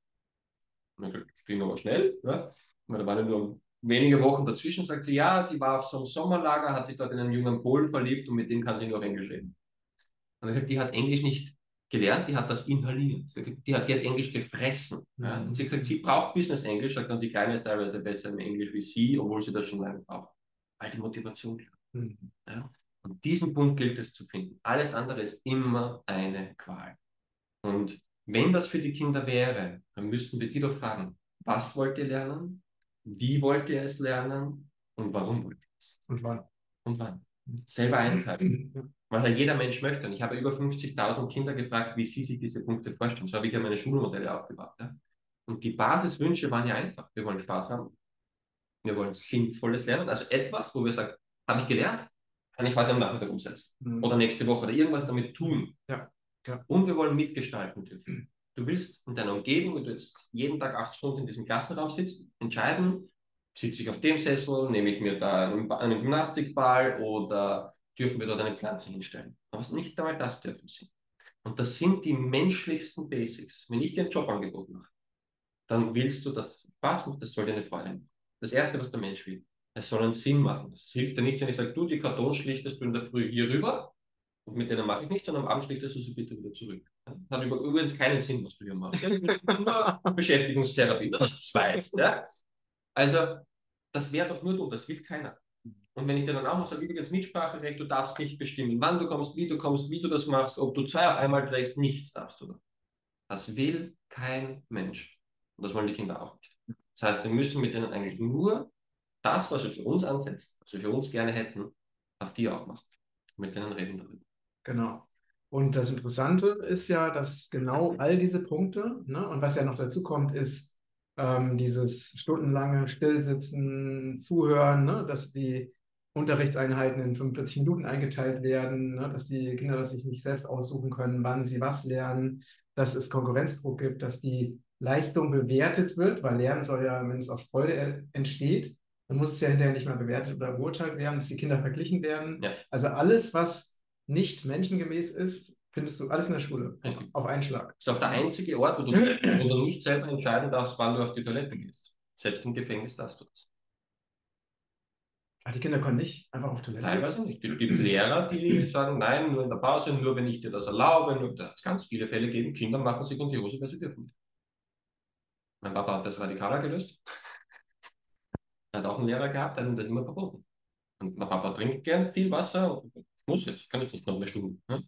Das ging aber schnell. Ja. Da waren nur wenige Wochen dazwischen. Sagt sie, ja, sie war auf so einem Sommerlager, hat sich dort in einen jungen Polen verliebt und mit dem kann sie nur auf Englisch reden. Und ich gesagt, die hat Englisch nicht gelernt, die hat das inhaliert. Die hat, die hat Englisch gefressen. Ja. Und sie hat gesagt, sie braucht Business Englisch, sagt dann, die Kleine ist teilweise besser im Englisch wie sie, obwohl sie das schon lange braucht. Weil die Motivation mhm. ja. Und diesen Punkt gilt es zu finden. Alles andere ist immer eine Qual. Und wenn das für die Kinder wäre, dann müssten wir die doch fragen, was wollt ihr lernen? Wie wollt ihr es lernen? Und warum wollt ihr es? Und wann? Und wann? Selber einteilen. Was ja jeder Mensch möchte. Und ich habe über 50.000 Kinder gefragt, wie sie sich diese Punkte vorstellen. So habe ich ja meine Schulmodelle aufgebaut. Ja? Und die Basiswünsche waren ja einfach. Wir wollen Spaß haben. Wir wollen sinnvolles Lernen. Also etwas, wo wir sagen, habe ich gelernt, kann ich heute am Nachmittag umsetzen. Mhm. Oder nächste Woche oder irgendwas damit tun. Ja. Ja. Und wir wollen mitgestalten dürfen. Du willst in deiner Umgebung, wenn du jetzt jeden Tag acht Stunden in diesem Klassenraum sitzt, entscheiden, sitze ich auf dem Sessel, nehme ich mir da einen, einen Gymnastikball oder dürfen wir dort eine Pflanze hinstellen. Aber nicht einmal das dürfen sie. Und das sind die menschlichsten Basics. Wenn ich dir ein Jobangebot mache, dann willst du, dass das Spaß macht, das soll dir eine Freude machen. Das Erste, was der Mensch will. Es soll einen Sinn machen. Das hilft dir nicht, wenn ich sage, du, die Kartons schlichtest du in der Früh hier rüber und mit denen mache ich nichts, sondern am Abend schlichtest du sie bitte wieder zurück. Das hat übrigens keinen Sinn, was du hier machst. Nur Beschäftigungstherapie, dass du es weißt. Ja? Also, das wäre doch nur du, das will keiner. Und wenn ich dir dann auch noch sage, übrigens Mitspracherecht, du darfst nicht bestimmen, wann du kommst, wie du kommst, wie du das machst, ob du zwei auf einmal trägst, nichts darfst du. Das will kein Mensch. Und das wollen die Kinder auch nicht. Das heißt, wir müssen mit denen eigentlich nur das, was wir für uns ansetzen, was wir für uns gerne hätten, auf die auch machen. Mit denen reden darüber. Genau. Und das Interessante ist ja, dass genau all diese Punkte, ne, und was ja noch dazu kommt, ist ähm, dieses stundenlange Stillsitzen, Zuhören, ne, dass die Unterrichtseinheiten in 45 Minuten eingeteilt werden, ne, dass die Kinder das sich nicht selbst aussuchen können, wann sie was lernen, dass es Konkurrenzdruck gibt, dass die Leistung bewertet wird, weil Lernen soll ja, wenn es aus Freude entsteht, dann muss es ja hinterher nicht mehr bewertet oder beurteilt werden, dass die Kinder verglichen werden. Ja. Also alles, was nicht menschengemäß ist, findest du alles in der Schule, auf, auf einen Schlag. Das ist auch der einzige Ort, wo du, wo du nicht selber entscheiden darfst, wann du auf die Toilette gehst. Selbst im Gefängnis darfst du das. Ach, die Kinder können nicht einfach auf Toilette? Teilweise nicht. Es gibt Lehrer, die sagen, nein, nur in der Pause, nur wenn ich dir das erlaube. Nur, da hat es ganz viele Fälle gegeben. Kinder machen sich in die Hose, weil sie dürfen. Mein Papa hat das radikaler gelöst. Er hat auch einen Lehrer gehabt, der hat das immer verboten. Und mein Papa trinkt gern viel Wasser. Ich muss jetzt, kann jetzt nicht noch eine Stunde. Ne?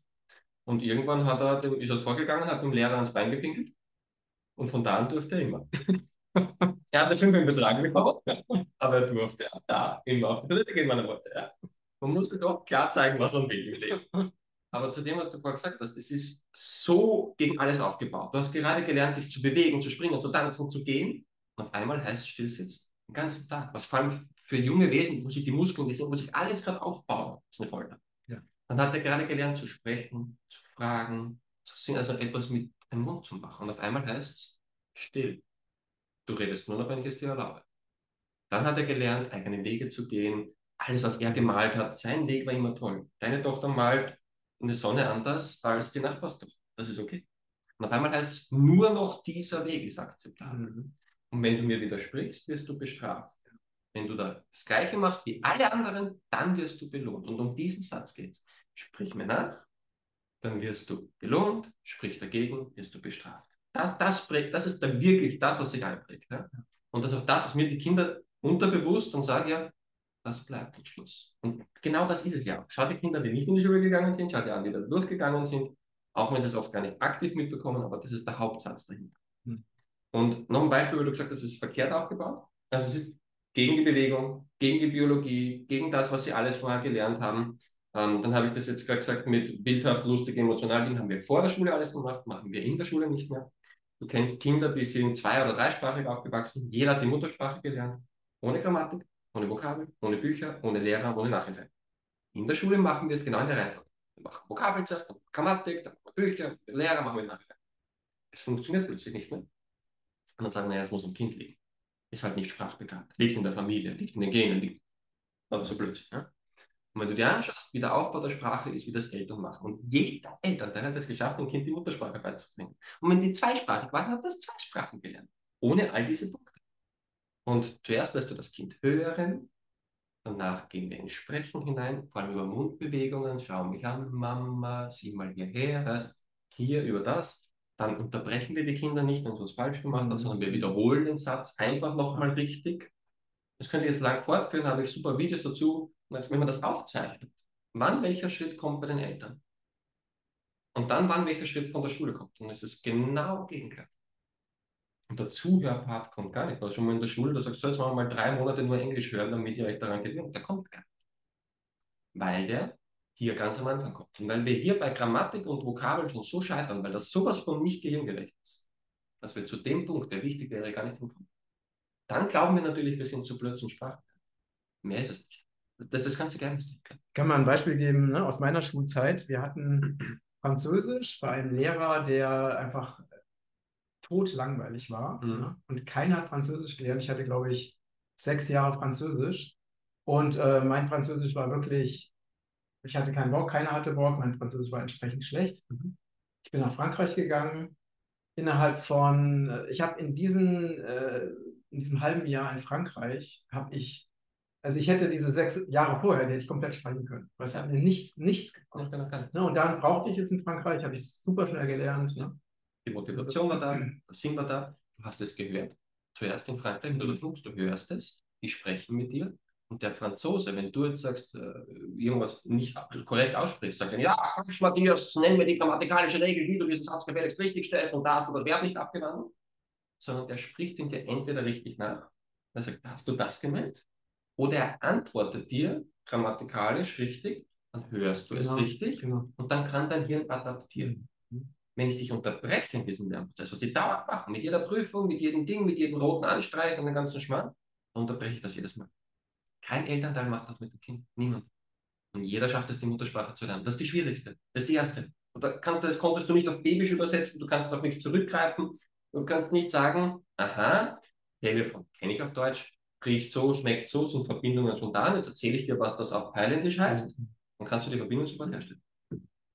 Und irgendwann hat er, ist er vorgegangen, hat dem Lehrer ans Bein gepinkelt. Und von da an durfte er immer. er hat eine 5 im Betrag bekommen, aber er durfte da immer auf die Toilette gehen, meine Worte. Ja. Man muss doch klar zeigen, was man will im Leben. Aber zu dem, was du vorher gesagt hast, es ist so gegen alles aufgebaut. Du hast gerade gelernt, dich zu bewegen, zu springen, zu tanzen, zu gehen. Und auf einmal heißt es stillsitzen. Den ganzen Tag. Was vor allem für junge Wesen, wo sich die Muskeln, wo sich alles gerade aufbauen, ist eine Folter. Ja. Dann hat er gerade gelernt zu sprechen, zu fragen, zu singen, also etwas mit dem Mund zu machen. Und auf einmal heißt es still. Du redest nur noch, wenn ich es dir erlaube. Dann hat er gelernt, eigene Wege zu gehen. Alles, was er gemalt hat, sein Weg war immer toll. Deine Tochter malt eine Sonne anders als die Nachbarstochter. Das ist okay. Und auf einmal heißt es, nur noch dieser Weg ist akzeptabel. Mhm. Und wenn du mir widersprichst, wirst du bestraft. Wenn du da das Gleiche machst wie alle anderen, dann wirst du belohnt. Und um diesen Satz geht es. Sprich mir nach, dann wirst du belohnt, sprich dagegen, wirst du bestraft. Das, das, prägt, das ist dann wirklich das, was sich einprägt. Ja? Und das ist auch das, was mir die Kinder unterbewusst und sagen, ja, das bleibt am Schluss. Und genau das ist es ja. Schau die Kinder, die nicht in die Schule gegangen sind, schau die an, die da durchgegangen sind, auch wenn sie es oft gar nicht aktiv mitbekommen, aber das ist der Hauptsatz dahinter. Und noch ein Beispiel, weil du gesagt hast, es ist verkehrt aufgebaut. Also es ist gegen die Bewegung, gegen die Biologie, gegen das, was sie alles vorher gelernt haben. Ähm, dann habe ich das jetzt gerade gesagt mit bildhaft, lustig, emotional. Den haben wir vor der Schule alles gemacht, machen wir in der Schule nicht mehr. Du kennst Kinder, die sind zwei- oder dreisprachig aufgewachsen. Jeder hat die Muttersprache gelernt, ohne Grammatik ohne Vokabel, ohne Bücher, ohne Lehrer, ohne Nachhilfe. In der Schule machen wir es genau in der Reihenfolge. Wir machen Vokabel zuerst, dann Grammatik, dann Bücher, Lehrer, machen wir Nachhilfe. Es funktioniert plötzlich nicht mehr. Und dann sagen wir, ja, es muss am Kind liegen. Ist halt nicht sprachbekannt. Liegt in der Familie, liegt in den Genen, liegt. Aber so plötzlich. Ja? Und wenn du dir anschaust, wie der Aufbau der Sprache ist, wie das Eltern machen. Und jeder Elternteil hat es geschafft, dem Kind die Muttersprache beizubringen. Und wenn die zweisprachig waren, hat das zwei Sprachen gelernt. Ohne all diese Punkte. Und zuerst lässt du das Kind hören, danach gehen wir in Sprechen hinein, vor allem über Mundbewegungen, schau mich an, Mama, sieh mal hierher, hier über das. Dann unterbrechen wir die Kinder nicht, wenn sie was falsch gemacht haben, sondern wir wiederholen den Satz einfach nochmal richtig. Das könnt ihr jetzt lang fortführen, habe ich super Videos dazu, wenn man das aufzeichnet. Wann welcher Schritt kommt bei den Eltern? Und dann wann welcher Schritt von der Schule kommt. Und es ist genau gegenteil. Und der Zuhörpart kommt gar nicht. Weil schon mal in der Schule, da sagst du, jetzt mal drei Monate nur Englisch hören, damit ihr euch daran gewöhnt. Der kommt gar nicht. Weil der hier ganz am Anfang kommt. Und weil wir hier bei Grammatik und Vokabeln schon so scheitern, weil das sowas von nicht gehirngerecht ist, dass wir zu dem Punkt, der wichtig wäre, gar nicht hinkommen. Dann glauben wir natürlich, wir sind zu blöd zum Sprachen. Mehr ist es nicht. Das ist das ganze Geheimnis. Kann mal ein Beispiel geben ne, aus meiner Schulzeit. Wir hatten Französisch bei einem Lehrer, der einfach totlangweilig war. Mhm. Ne? Und keiner hat Französisch gelernt. Ich hatte, glaube ich, sechs Jahre Französisch. Und äh, mein Französisch war wirklich, ich hatte keinen Bock, keiner hatte Bock, mein Französisch war entsprechend schlecht. Mhm. Ich bin nach Frankreich gegangen. Innerhalb von, äh, ich habe in, diesen, äh, in diesem halben Jahr in Frankreich, habe ich Also ich hätte diese sechs Jahre vorher, die hätte ich komplett streichen können. Weil es hat mir nichts, nichts gebracht. Ne? Und dann brauchte ich es in Frankreich, habe ich es super schnell gelernt. Ne? Die Motivation war da, der Sinn war da, du hast es gehört. Zuerst in Frankreich, du mhm. du hörst es, die sprechen mit dir. Und der Franzose, wenn du jetzt sagst, äh, irgendwas nicht korrekt aussprichst, sagt dann, ja, Matthias, nenn mir die grammatikalische Regel, wie du diesen Satz gefälligst richtig stellst und da hast du das Verb nicht abgewandelt. Sondern der spricht in dir entweder richtig nach, er sagt, hast du das gemeint? Oder er antwortet dir grammatikalisch richtig, dann hörst du genau, es richtig genau. und dann kann dein Hirn adaptieren. Mhm. Wenn ich dich unterbreche in diesem Lernprozess, was die dauernd machen, mit jeder Prüfung, mit jedem Ding, mit jedem roten Anstreich und dem ganzen Schmarrn, dann unterbreche ich das jedes Mal. Kein Elternteil macht das mit dem Kind. Niemand. Und jeder schafft es, die Muttersprache zu lernen. Das ist die schwierigste. Das ist die erste. Und da konntest, konntest du nicht auf Babisch übersetzen, du kannst auf nichts zurückgreifen, du kannst nicht sagen, aha, Telefon kenne ich auf Deutsch, riecht so, schmeckt so, sind Verbindungen schon da. Jetzt erzähle ich dir, was das auf Thailändisch heißt. Mhm. Dann kannst du die Verbindung sofort herstellen.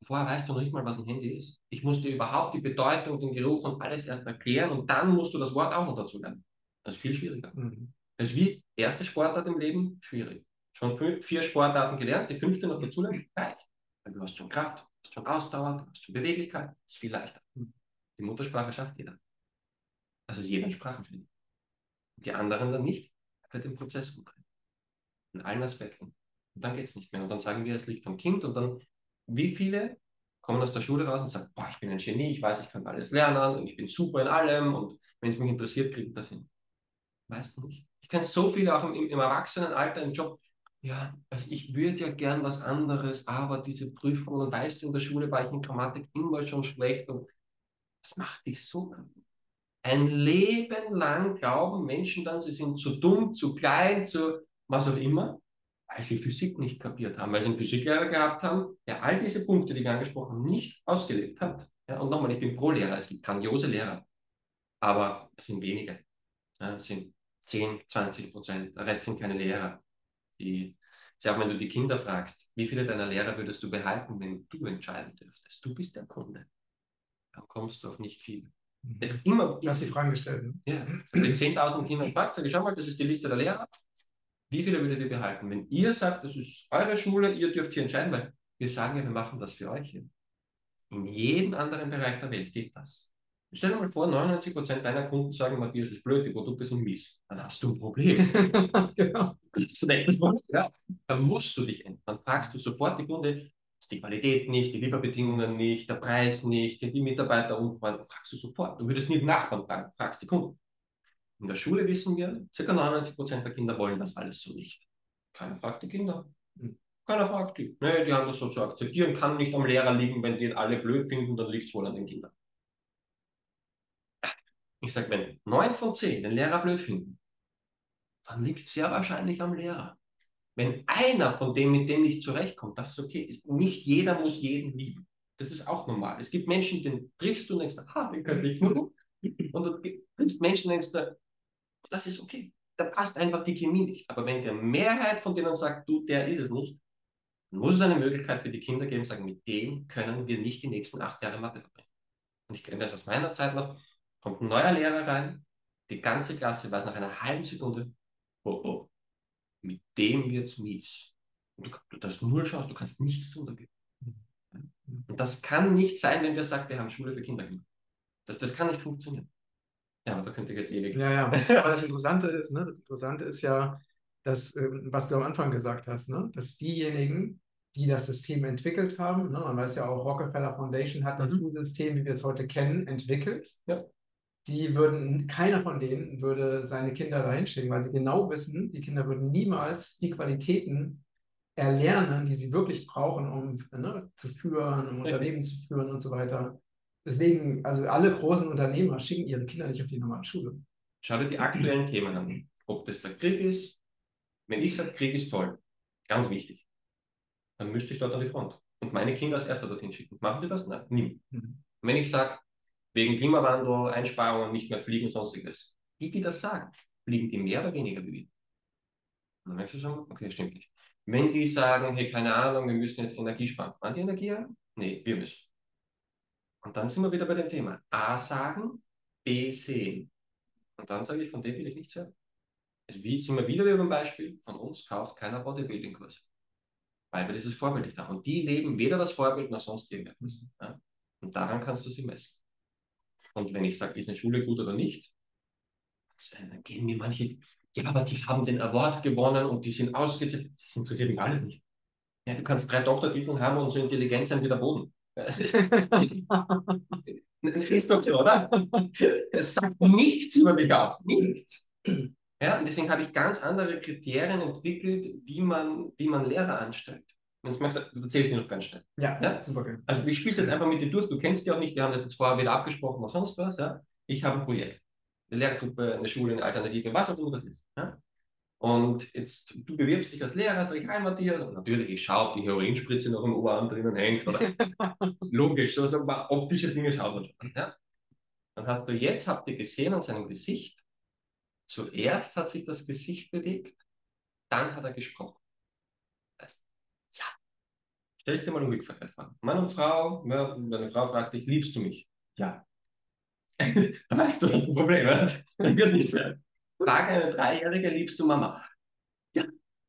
Vorher weißt du noch nicht mal, was ein Handy ist. Ich muss dir überhaupt die Bedeutung, den Geruch und alles erst erklären und dann musst du das Wort auch noch dazu lernen. Das ist viel schwieriger. Mhm. Das ist wie erste Sportart im Leben, schwierig. Schon fünf, vier Sportarten gelernt, die fünfte noch dazu lernen, leicht. Weil du hast schon Kraft, du hast schon Ausdauer, du hast schon Beweglichkeit, ist viel leichter. Die Muttersprache schafft jeder. Also ist jeder in Sprachenfähig. Die anderen dann nicht wird im Prozess umdrehen. In allen Aspekten. Und dann geht es nicht mehr. Und dann sagen wir, es liegt am Kind. Und dann, wie viele kommen aus der Schule raus und sagen, boah, ich bin ein Genie, ich weiß, ich kann alles lernen und ich bin super in allem und wenn es mich interessiert, kriege ich das hin. Weißt du nicht. Kenne so viele auch im, im Erwachsenenalter im Job. Ja, also ich würde ja gern was anderes, aber diese Prüfungen, und weißt du, in der Schule war ich in Grammatik immer schon schlecht und das macht dich so. Ein Leben lang glauben Menschen dann, sie sind zu dumm, zu klein, zu was auch immer, weil sie Physik nicht kapiert haben, weil sie einen Physiklehrer gehabt haben, der all diese Punkte, die wir angesprochen haben, nicht ausgelebt hat. Ja, und nochmal, ich bin pro Lehrer, es gibt grandiose Lehrer, aber es sind wenige. Ja, es sind 10, 20 Prozent, der Rest sind keine Lehrer. Die, auch wenn du die Kinder fragst, wie viele deiner Lehrer würdest du behalten, wenn du entscheiden dürftest? Du bist der Kunde. Dann kommst du auf nicht viel. Es ist immer. Du hast die Fragen gestellt. Ne? Ja. Wenn 10.000 Kinder fragt, sage ich, schau mal, das ist die Liste der Lehrer. Wie viele würdet ihr behalten? Wenn ihr sagt, das ist eure Schule, ihr dürft hier entscheiden, weil wir sagen ja, wir machen das für euch hier. In jedem anderen Bereich der Welt geht das. Stell dir mal vor, 99% deiner Kunden sagen, Matthias ist blöd, die Produkte sind mies. Dann hast du ein Problem. genau. Ja. Dann musst du dich ändern. Dann fragst du sofort die Kunde, ist die Qualität nicht, die Lieferbedingungen nicht, der Preis nicht, die Mitarbeiter unfreundlich, fragst du sofort. Du würdest nie den Nachbarn fragen, fragst die Kunden. In der Schule wissen wir, ca. 99 Prozent der Kinder wollen das alles so nicht. Keiner fragt die Kinder. Hm. Keiner fragt die. Nee, die haben das so zu akzeptieren. Kann nicht am Lehrer liegen, wenn die alle blöd finden, dann liegt es wohl an den Kindern. Ich sage, wenn 9 von 10 den Lehrer blöd finden, dann liegt es sehr wahrscheinlich am Lehrer. Wenn einer von denen mit dem nicht zurechtkommt, das ist okay. Nicht jeder muss jeden lieben. Das ist auch normal. Es gibt Menschen, den triffst du und denkst, ah, den könnte ich nur. Und du triffst Menschen und denkst, das ist okay. Da passt einfach die Chemie nicht. Aber wenn der Mehrheit von denen sagt, du, der ist es nicht, dann muss es eine Möglichkeit für die Kinder geben, sagen, mit dem können wir nicht die nächsten acht Jahre Mathe verbringen. Und ich kenne das aus meiner Zeit noch, kommt ein neuer Lehrer rein, die ganze Klasse weiß nach einer halben Sekunde, oh oh, mit dem wird es mies. Und du, du darfst nur schauen, du kannst nichts tun dagegen. Und das kann nicht sein, wenn wir sagen, wir haben Schule für Kinder gemacht. Das, das kann nicht funktionieren. Ja, aber da könnt ihr jetzt ewig. Ja, ja. Aber das Interessante ist, ne, das Interessante ist ja, dass, ähm, was du am Anfang gesagt hast, ne, dass diejenigen, die das System entwickelt haben, ne, man weiß ja auch, Rockefeller Foundation hat das mhm. System, wie wir es heute kennen, entwickelt. Ja die würden, keiner von denen würde seine Kinder dahin schicken, weil sie genau wissen, die Kinder würden niemals die Qualitäten erlernen, die sie wirklich brauchen, um ne, zu führen, um Unternehmen zu führen und so weiter. Deswegen, also alle großen Unternehmer schicken ihre Kinder nicht auf die normale Schule. Schau dir die aktuellen Themen an. Ob das der Krieg ist, wenn ich sage, Krieg ist toll, ganz wichtig, dann müsste ich dort an die Front und meine Kinder als Erster dorthin schicken. Machen die das? Nein, niemand. Mhm. Wenn ich sage, wegen Klimawandel, Einsparungen nicht mehr fliegen und sonstiges. Die, die das sagen, fliegen die mehr oder weniger wie wir? Dann merkst du schon, okay, stimmt nicht. Wenn die sagen, hey, keine Ahnung, wir müssen jetzt Energie sparen, wann die Energie? Nee, wir müssen. Und dann sind wir wieder bei dem Thema. A sagen, B sehen. Und dann sage ich, von dem will ich nichts hören. Also wie sind wir wieder beim Beispiel, von uns kauft keiner Bodybuilding-Kurs. Weil wir dieses Vorbild nicht haben. Und die leben weder das Vorbild noch sonst irgendetwas. Ja? Und daran kannst du sie messen. Und wenn ich sage, ist eine Schule gut oder nicht, dann gehen mir manche, ja, aber die haben den Award gewonnen und die sind ausgezeichnet. Das interessiert mich alles nicht. Ja, du kannst drei Doktortitel haben und so intelligent sein wie der Boden. ist doch so, oder? Es sagt nichts über dich aus. Nichts. Ja, und deswegen habe ich ganz andere Kriterien entwickelt, wie man, wie man Lehrer anstellt. Wenn du magst, erzähle ich dir noch ganz schnell. Ja, ja? super. Gerne. Also ich spiele es jetzt einfach mit dir durch. Du kennst die auch nicht. Wir haben das jetzt vorher wieder abgesprochen oder sonst was. Ja? Ich habe ein Projekt. Eine Lehrgruppe, eine Schule, eine Alternative, was auch immer das ist. Ja? Und jetzt, du bewirbst dich als Lehrer, sag ich, hi Matthias. Und natürlich, ich schaue, ob die Heroinspritze noch im Oberarm drinnen hängt. Oder Logisch, so, so optische Dinge schaut man schon. Ja? Dann hast du jetzt, habt ihr gesehen an seinem Gesicht, zuerst hat sich das Gesicht bewegt, dann hat er gesprochen. Stell dir mal umgekehrt vor. Mann und Frau, ja, deine Frau fragt dich, liebst du mich? Ja. da weißt du, was ein Problem hat. wird nicht werden. Frage eine Dreijährige, liebst du Mama? Ja.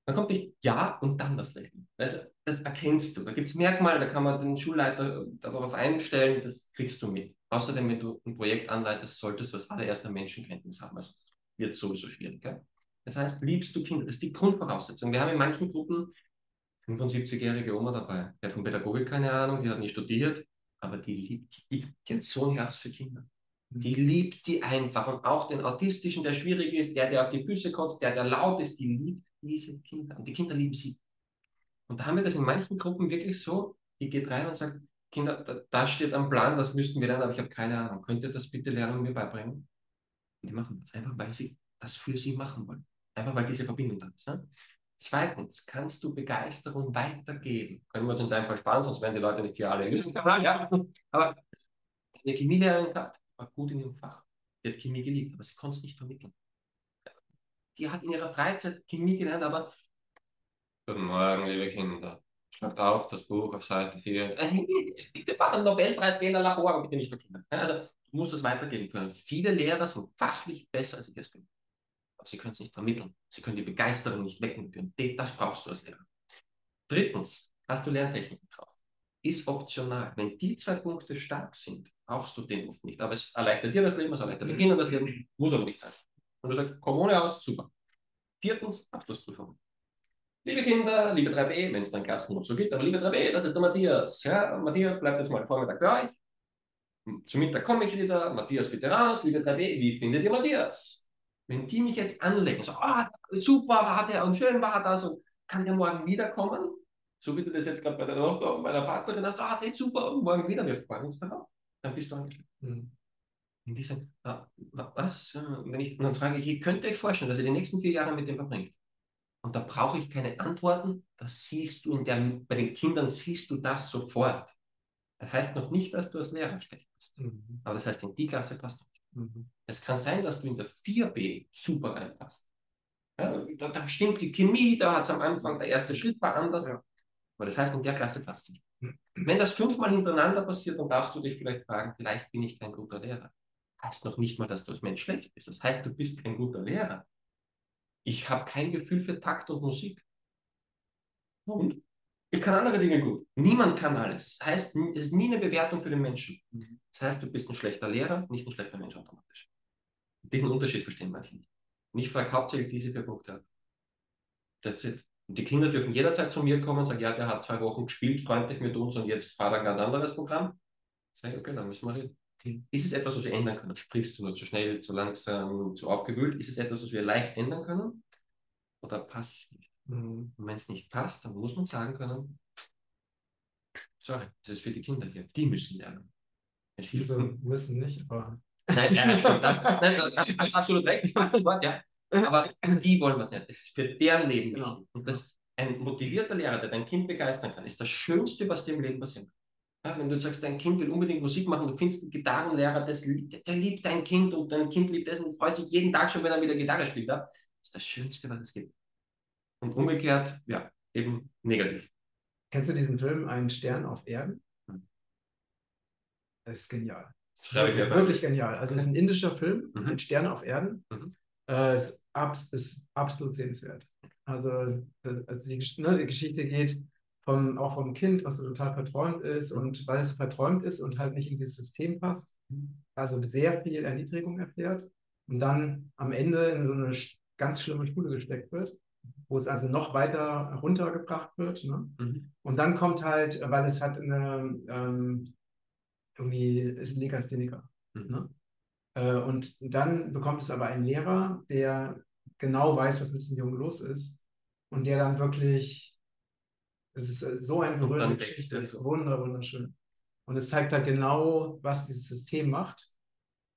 Dann kommt nicht Ja und dann das Lächeln. Also, das erkennst du. Da gibt es Merkmale, da kann man den Schulleiter darauf einstellen, das kriegst du mit. Außerdem, wenn du ein Projekt anleitest, solltest du als allererster Menschenkenntnis haben. Also wird sowieso schwierig. Gell? Das heißt, liebst du Kinder? Das ist die Grundvoraussetzung. Wir haben in manchen Gruppen 75-jährige Oma dabei, der von Pädagogik keine Ahnung, die hat nicht studiert, aber die liebt, die, die hat so ein Herz für Kinder. Die liebt die einfach und auch den Autistischen, der schwierig ist, der, der auf die Füße kotzt, der, der laut ist, die liebt diese Kinder und die Kinder lieben sie. Und da haben wir das in manchen Gruppen wirklich so, die geht rein und sagt, Kinder, da, da steht am Plan, das müssten wir lernen, aber ich habe keine Ahnung. Könnt ihr das bitte lernen und mir beibringen? Und die machen das einfach, weil sie das für sie machen wollen. Einfach weil diese Verbindung da ist. Ne? Zweitens, kannst du Begeisterung weitergeben? Können wir uns in deinem Fall sparen, sonst werden die Leute nicht hier alle. ja. Aber eine Chemielehrerin gehabt, war gut in ihrem Fach. Die hat Chemie geliebt, aber sie konnte es nicht vermitteln. Die hat in ihrer Freizeit Chemie gelernt, aber Guten Morgen, liebe Kinder. Schlagt auf das Buch auf Seite 4. bitte machen Nobelpreis wähler Labor, aber bitte nicht für Kinder. Also Du musst es weitergeben können. Viele Lehrer sind fachlich besser, als ich es bin. Aber sie können es nicht vermitteln. Sie können die Begeisterung nicht wecken. Das brauchst du als Lehrer. Drittens, hast du Lerntechniken drauf? Ist optional. Wenn die zwei Punkte stark sind, brauchst du den oft nicht. Aber es erleichtert dir das Leben, es erleichtert den das Leben, muss aber nicht sein. Und du sagst, komm ohne aus, super. Viertens, Abschlussprüfung. Liebe Kinder, liebe 3b, wenn es dann Klassen noch so gibt, aber liebe 3b, das ist der Matthias. Ja, Matthias bleibt jetzt mal Vormittag bei euch. Zum Mittag komme ich wieder, Matthias bitte raus, liebe 3B, wie findet ihr Matthias? Wenn die mich jetzt anlegen, so, ah, super war der und schön war das und kann der morgen wiederkommen? So wie du das jetzt gerade bei der Tochter und bei der Partnerin hast, ah, hey, super, morgen wieder, wir freuen uns darauf. Dann bist du angeschlossen. Mhm. Und die sagen, ah, was? Wenn ich, und dann frage ich, könnt ihr euch vorstellen, dass ihr die nächsten vier Jahre mit dem verbringt? Und da brauche ich keine Antworten, das siehst du in der, bei den Kindern siehst du das sofort. Das heißt noch nicht, dass du als Lehrer schlecht bist. Mhm. Aber das heißt, in die Klasse passt du. Mhm. Es kann sein, dass du in der 4b super reinpasst. Ja, da, da, stimmt die Chemie, da hat es am Anfang, der erste Schritt war anders. Ja. Aber das heißt, in der Klasse passt es. Mhm. Wenn das fünfmal hintereinander passiert, dann darfst du dich vielleicht fragen, vielleicht bin ich kein guter Lehrer. Heißt noch nicht mal, dass du als Mensch schlecht bist. Das heißt, du bist kein guter Lehrer. Ich habe kein Gefühl für Takt und Musik. Und ich kann andere Dinge gut. Niemand kann alles. Das heißt, es ist nie eine Bewertung für den Menschen. Mhm. Das heißt, du bist ein schlechter Lehrer, nicht ein schlechter Mensch automatisch. Diesen Unterschied verstehen manche nicht. Und ich frage hauptsächlich diese vier Punkte ab. That's it. Und die Kinder dürfen jederzeit zu mir kommen und sagen, ja, der hat zwei Wochen gespielt, freundlich mit uns und jetzt fahrt ein ganz anderes Programm. Sag ich, okay, dann müssen wir reden. Ist es etwas, was wir ändern können? Sprichst du nur zu schnell, zu langsam, zu aufgewühlt? Ist es etwas, was wir leicht ändern können? Oder passt es nicht? Und wenn es nicht passt, dann muss man sagen können, sorry, das ist für die Kinder hier, die müssen lernen. Es hilft also, müssen nicht, aber... Nein, ja, stimmt. Das, nein, das absolut recht, ja. Aber die wollen was nicht. Es ist für deren Leben wichtig. Genau. Und das, ein motivierter Lehrer, der dein Kind begeistern kann, ist das Schönste, was dem Leben passiert. Ja, wenn du sagst, dein Kind will unbedingt Musik machen, du findest einen Gitarrenlehrer, das, der liebt dein Kind und dein Kind liebt es und freut sich jeden Tag schon, wenn er wieder Gitarre spielt. Ja? Das ist das Schönste, was es gibt. Und umgekehrt, ja, eben negativ. Kennst du diesen Film Ein Stern auf Erden? Das ist genial. Das ist wirklich, wirklich genial. Also es ist ein indischer Film, mhm. Ein Stern auf Erden. Mhm. Äh, ist, abs ist absolut sehenswert. Also, äh, also die, ne, die Geschichte geht vom, auch vom Kind, was so total verträumt ist und weil es verträumt ist und halt nicht in dieses System passt, also sehr viel Erniedrigung erfährt und dann am Ende in so eine ganz schlimme Schule gesteckt wird, wo es also noch weiter runtergebracht wird. Ne? Mhm. Und dann kommt halt, weil es hat eine, ähm, irgendwie ist ein Legastheniker. Mhm. Ne? Äh, und dann bekommt es aber einen Lehrer, der genau weiß, was mit diesem Jungen los ist und der dann wirklich, es ist äh, so eine berührende Geschichte, das ist wunderschön. Und es zeigt halt genau, was dieses System macht.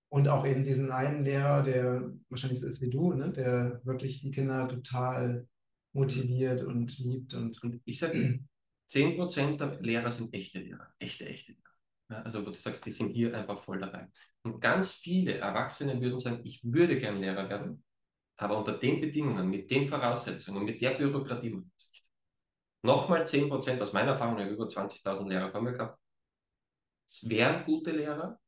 Und auch eben diesen einen Lehrer, der wahrscheinlich so ist wie du, ne? der wirklich die Kinder total motiviert und liebt. Und, und ich sage, 10% der Lehrer sind echte Lehrer, echte, echte Lehrer. Ja, also wo du sagst, die sind hier einfach voll dabei. Und ganz viele Erwachsene würden sagen, ich würde gern Lehrer werden, aber unter den Bedingungen, mit den Voraussetzungen, mit der Bürokratie mache ich es nicht. Nochmal 10 Prozent aus meiner Erfahrung, ich habe über 20.000 Lehrer vor mir gehabt, es wären gute Lehrer,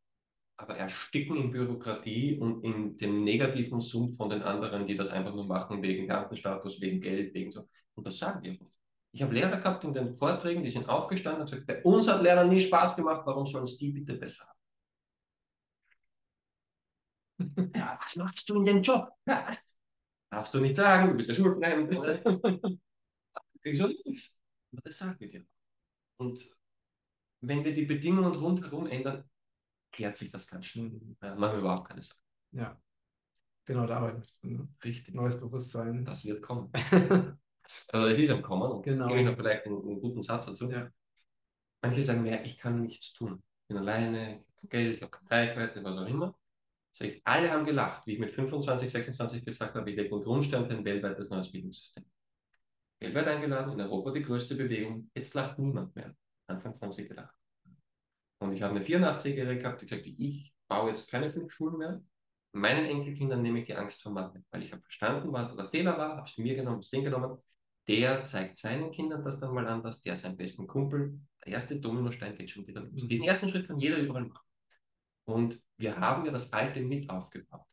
aber ersticken in Bürokratie und in dem negativen Sumpf von den anderen, die das einfach nur machen wegen Beamtenstatus, wegen Geld, wegen so. Und das sagen wir oft. Ich habe Lehrer gehabt in den Vorträgen, die sind aufgestanden und gesagt, bei uns hat Lernen nie Spaß gemacht, warum sollen es die bitte besser haben? ja, was machst du in dem Job? Ja, darfst du nicht sagen, du bist ja schulfremd. ich so nichts. Das sagen wir dir. Und wenn wir die Bedingungen rundherum ändern, klärt sich das ganz schnell. Ja, machen wir überhaupt keine Sorgen. Ja, genau, da arbeiten wir. Ne? Richtig. Neues Bewusstsein. Das wird kommen. also es ist am Kommen. Und genau. gebe ich noch vielleicht einen, einen, guten Satz dazu. Ja. Manche sagen, ja, ich kann nichts tun. Ich bin alleine, ich habe Geld, ich habe keine Reichweite, was auch immer. Ich, alle haben gelacht, wie ich mit 25, 26 gesagt habe, ich lege einen Grundstein für ein weltweites neues Bildungssystem. Weltweit eingeladen, in Europa die größte Bewegung. Jetzt lacht niemand mehr. Anfangs haben sie gelacht. Und ich habe eine 84-Jährige gehabt, die gesagt hat, ich baue jetzt keine fünf Schulen mehr. Meinen Enkelkindern nehme ich die Angst vor Mathe, weil ich habe verstanden, was der Fehler war, habe es mir genommen, das Ding genommen. Der zeigt seinen Kindern das dann mal anders, der seinen besten Kumpel. Der erste Dominostein geht schon wieder los. Mhm. Diesen ersten Schritt kann jeder überall machen. Und wir haben ja das Alte mit aufgebaut.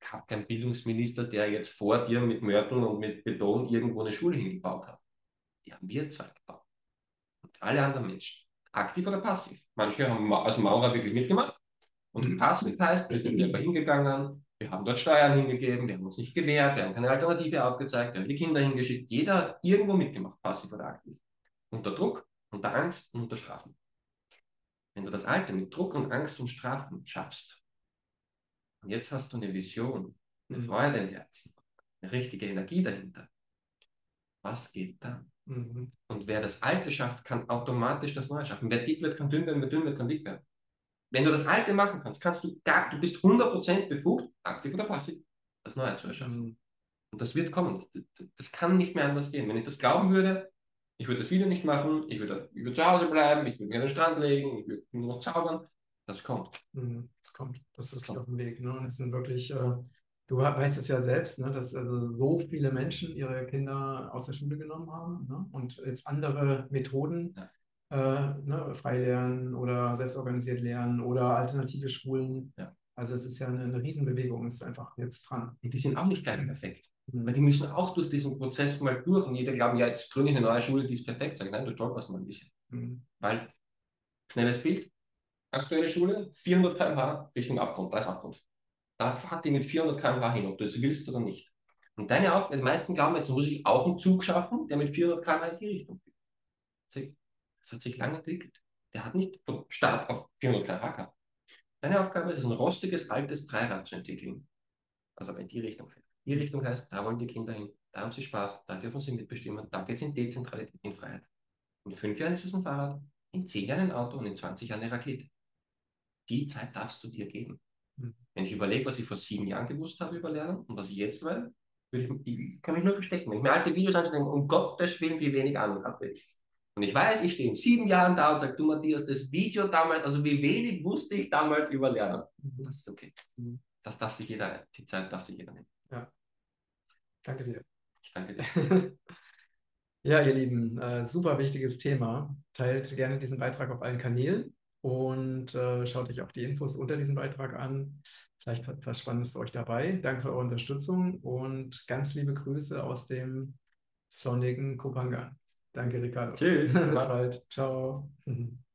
Es gab keinen Bildungsminister, der jetzt vor dir mit Mörteln und mit Beton irgendwo eine Schule hingebaut hat. Die haben wir zwar gebaut. Und alle anderen Menschen. Aktiv oder passiv. Manche haben als Maurer wirklich mitgemacht. Und mhm. passiv heißt, wir sind selber hingegangen, wir haben dort Steuern hingegeben, wir haben uns nicht gewehrt, wir haben keine Alternative aufgezeigt, wir haben die Kinder hingeschickt. Jeder hat irgendwo mitgemacht, passiv oder aktiv. Unter Druck, unter Angst und unter Strafen. Wenn du das Alte mit Druck und Angst und Strafen schaffst, und jetzt hast du eine Vision, eine mhm. Freude im Herzen, eine richtige Energie dahinter, was geht dann? Mhm. Und wer das Alte schafft, kann automatisch das Neue schaffen. Wer dick wird, kann dünn werden, wer dünn wird, kann dick werden. Wenn du das Alte machen kannst, kannst du gar, du bist 100% befugt, aktiv oder passiv, das Neue zu erschaffen. Mhm. Und das wird kommen. Das, das, kann nicht mehr anders gehen. Wenn ich das glauben würde, ich würde das Video nicht machen, ich würde, ich würde zu Hause bleiben, ich würde mich an den Strand legen, ich würde nur noch zaubern. Das kommt. Mhm, das kommt. Das ist wirklich auf dem Weg. Ne? Das sind wirklich äh, Du weißt es ja selbst, ne, dass also so viele Menschen ihre Kinder aus der Schule genommen haben ne, und jetzt andere Methoden, ja. äh, ne, Freilernen oder selbstorganisiert lernen oder alternative Schulen. Ja. Also es ist ja eine, eine Riesenbewegung, ist einfach jetzt dran. Und die sind auch nicht gleich perfekt. Mhm. Weil die müssen auch durch diesen Prozess mal durch und jeder glaubt, ja, jetzt gründe ich eine neue Schule, die ist perfekt. Sag, nein, du stolperst mal ein bisschen. Mhm. Weil, schnelles Bild, aktuelle Schule, 400 km/h Richtung Abgrund, da ist Abgrund da fahrt die mit 400 km/h hin, ob du jetzt willst oder nicht. Und deine Aufgabe, die meisten glauben, jetzt muss ich auch einen Zug schaffen, der mit 400 km/h in die Richtung fliegt. Das hat sich lange entwickelt. Der hat nicht vom Start auf 400 km/h gehabt. Deine Aufgabe ist es, ein rostiges, altes Dreirad zu entwickeln, aber in die Richtung fährt. Die Richtung heißt, da wollen die Kinder hin, da haben sie Spaß, da dürfen sie mitbestimmen, da geht es in Dezentralität, in Freiheit. In fünf Jahren ist es ein Fahrrad, in zehn Jahren ein Auto und in 20 Jahren eine Rakete. Die Zeit darfst du dir geben. Wenn ich überlege, was ich vor sieben Jahren gewusst habe über Lernen und was ich jetzt weiß, ich, ich, kann mich nur verstecken. Wenn ich mir alte Videos anschaue, denke um Gottes Willen, wie wenig Ahnung habe ich. Und ich weiß, ich stehe in sieben Jahren da und sage, du Matthias, das Video damals, also wie wenig wusste ich damals über Lernen. Mhm. Das ist okay. Mhm. Das darf sich jeder, die Zeit darf sich jeder nehmen. Ja. Danke dir. Ich danke dir. ja, ihr Lieben, äh, super wichtiges Thema. Teilt gerne diesen Beitrag auf allen Kanälen und äh, schaut euch auch die Infos unter diesem Beitrag an. vielleicht was Spannendes für euch dabei. Danke für eure Unterstützung und ganz liebe Grüße aus dem sonnigen Kupangan. Danke, Ricardo. Tschüss. Bis bald. Ciao.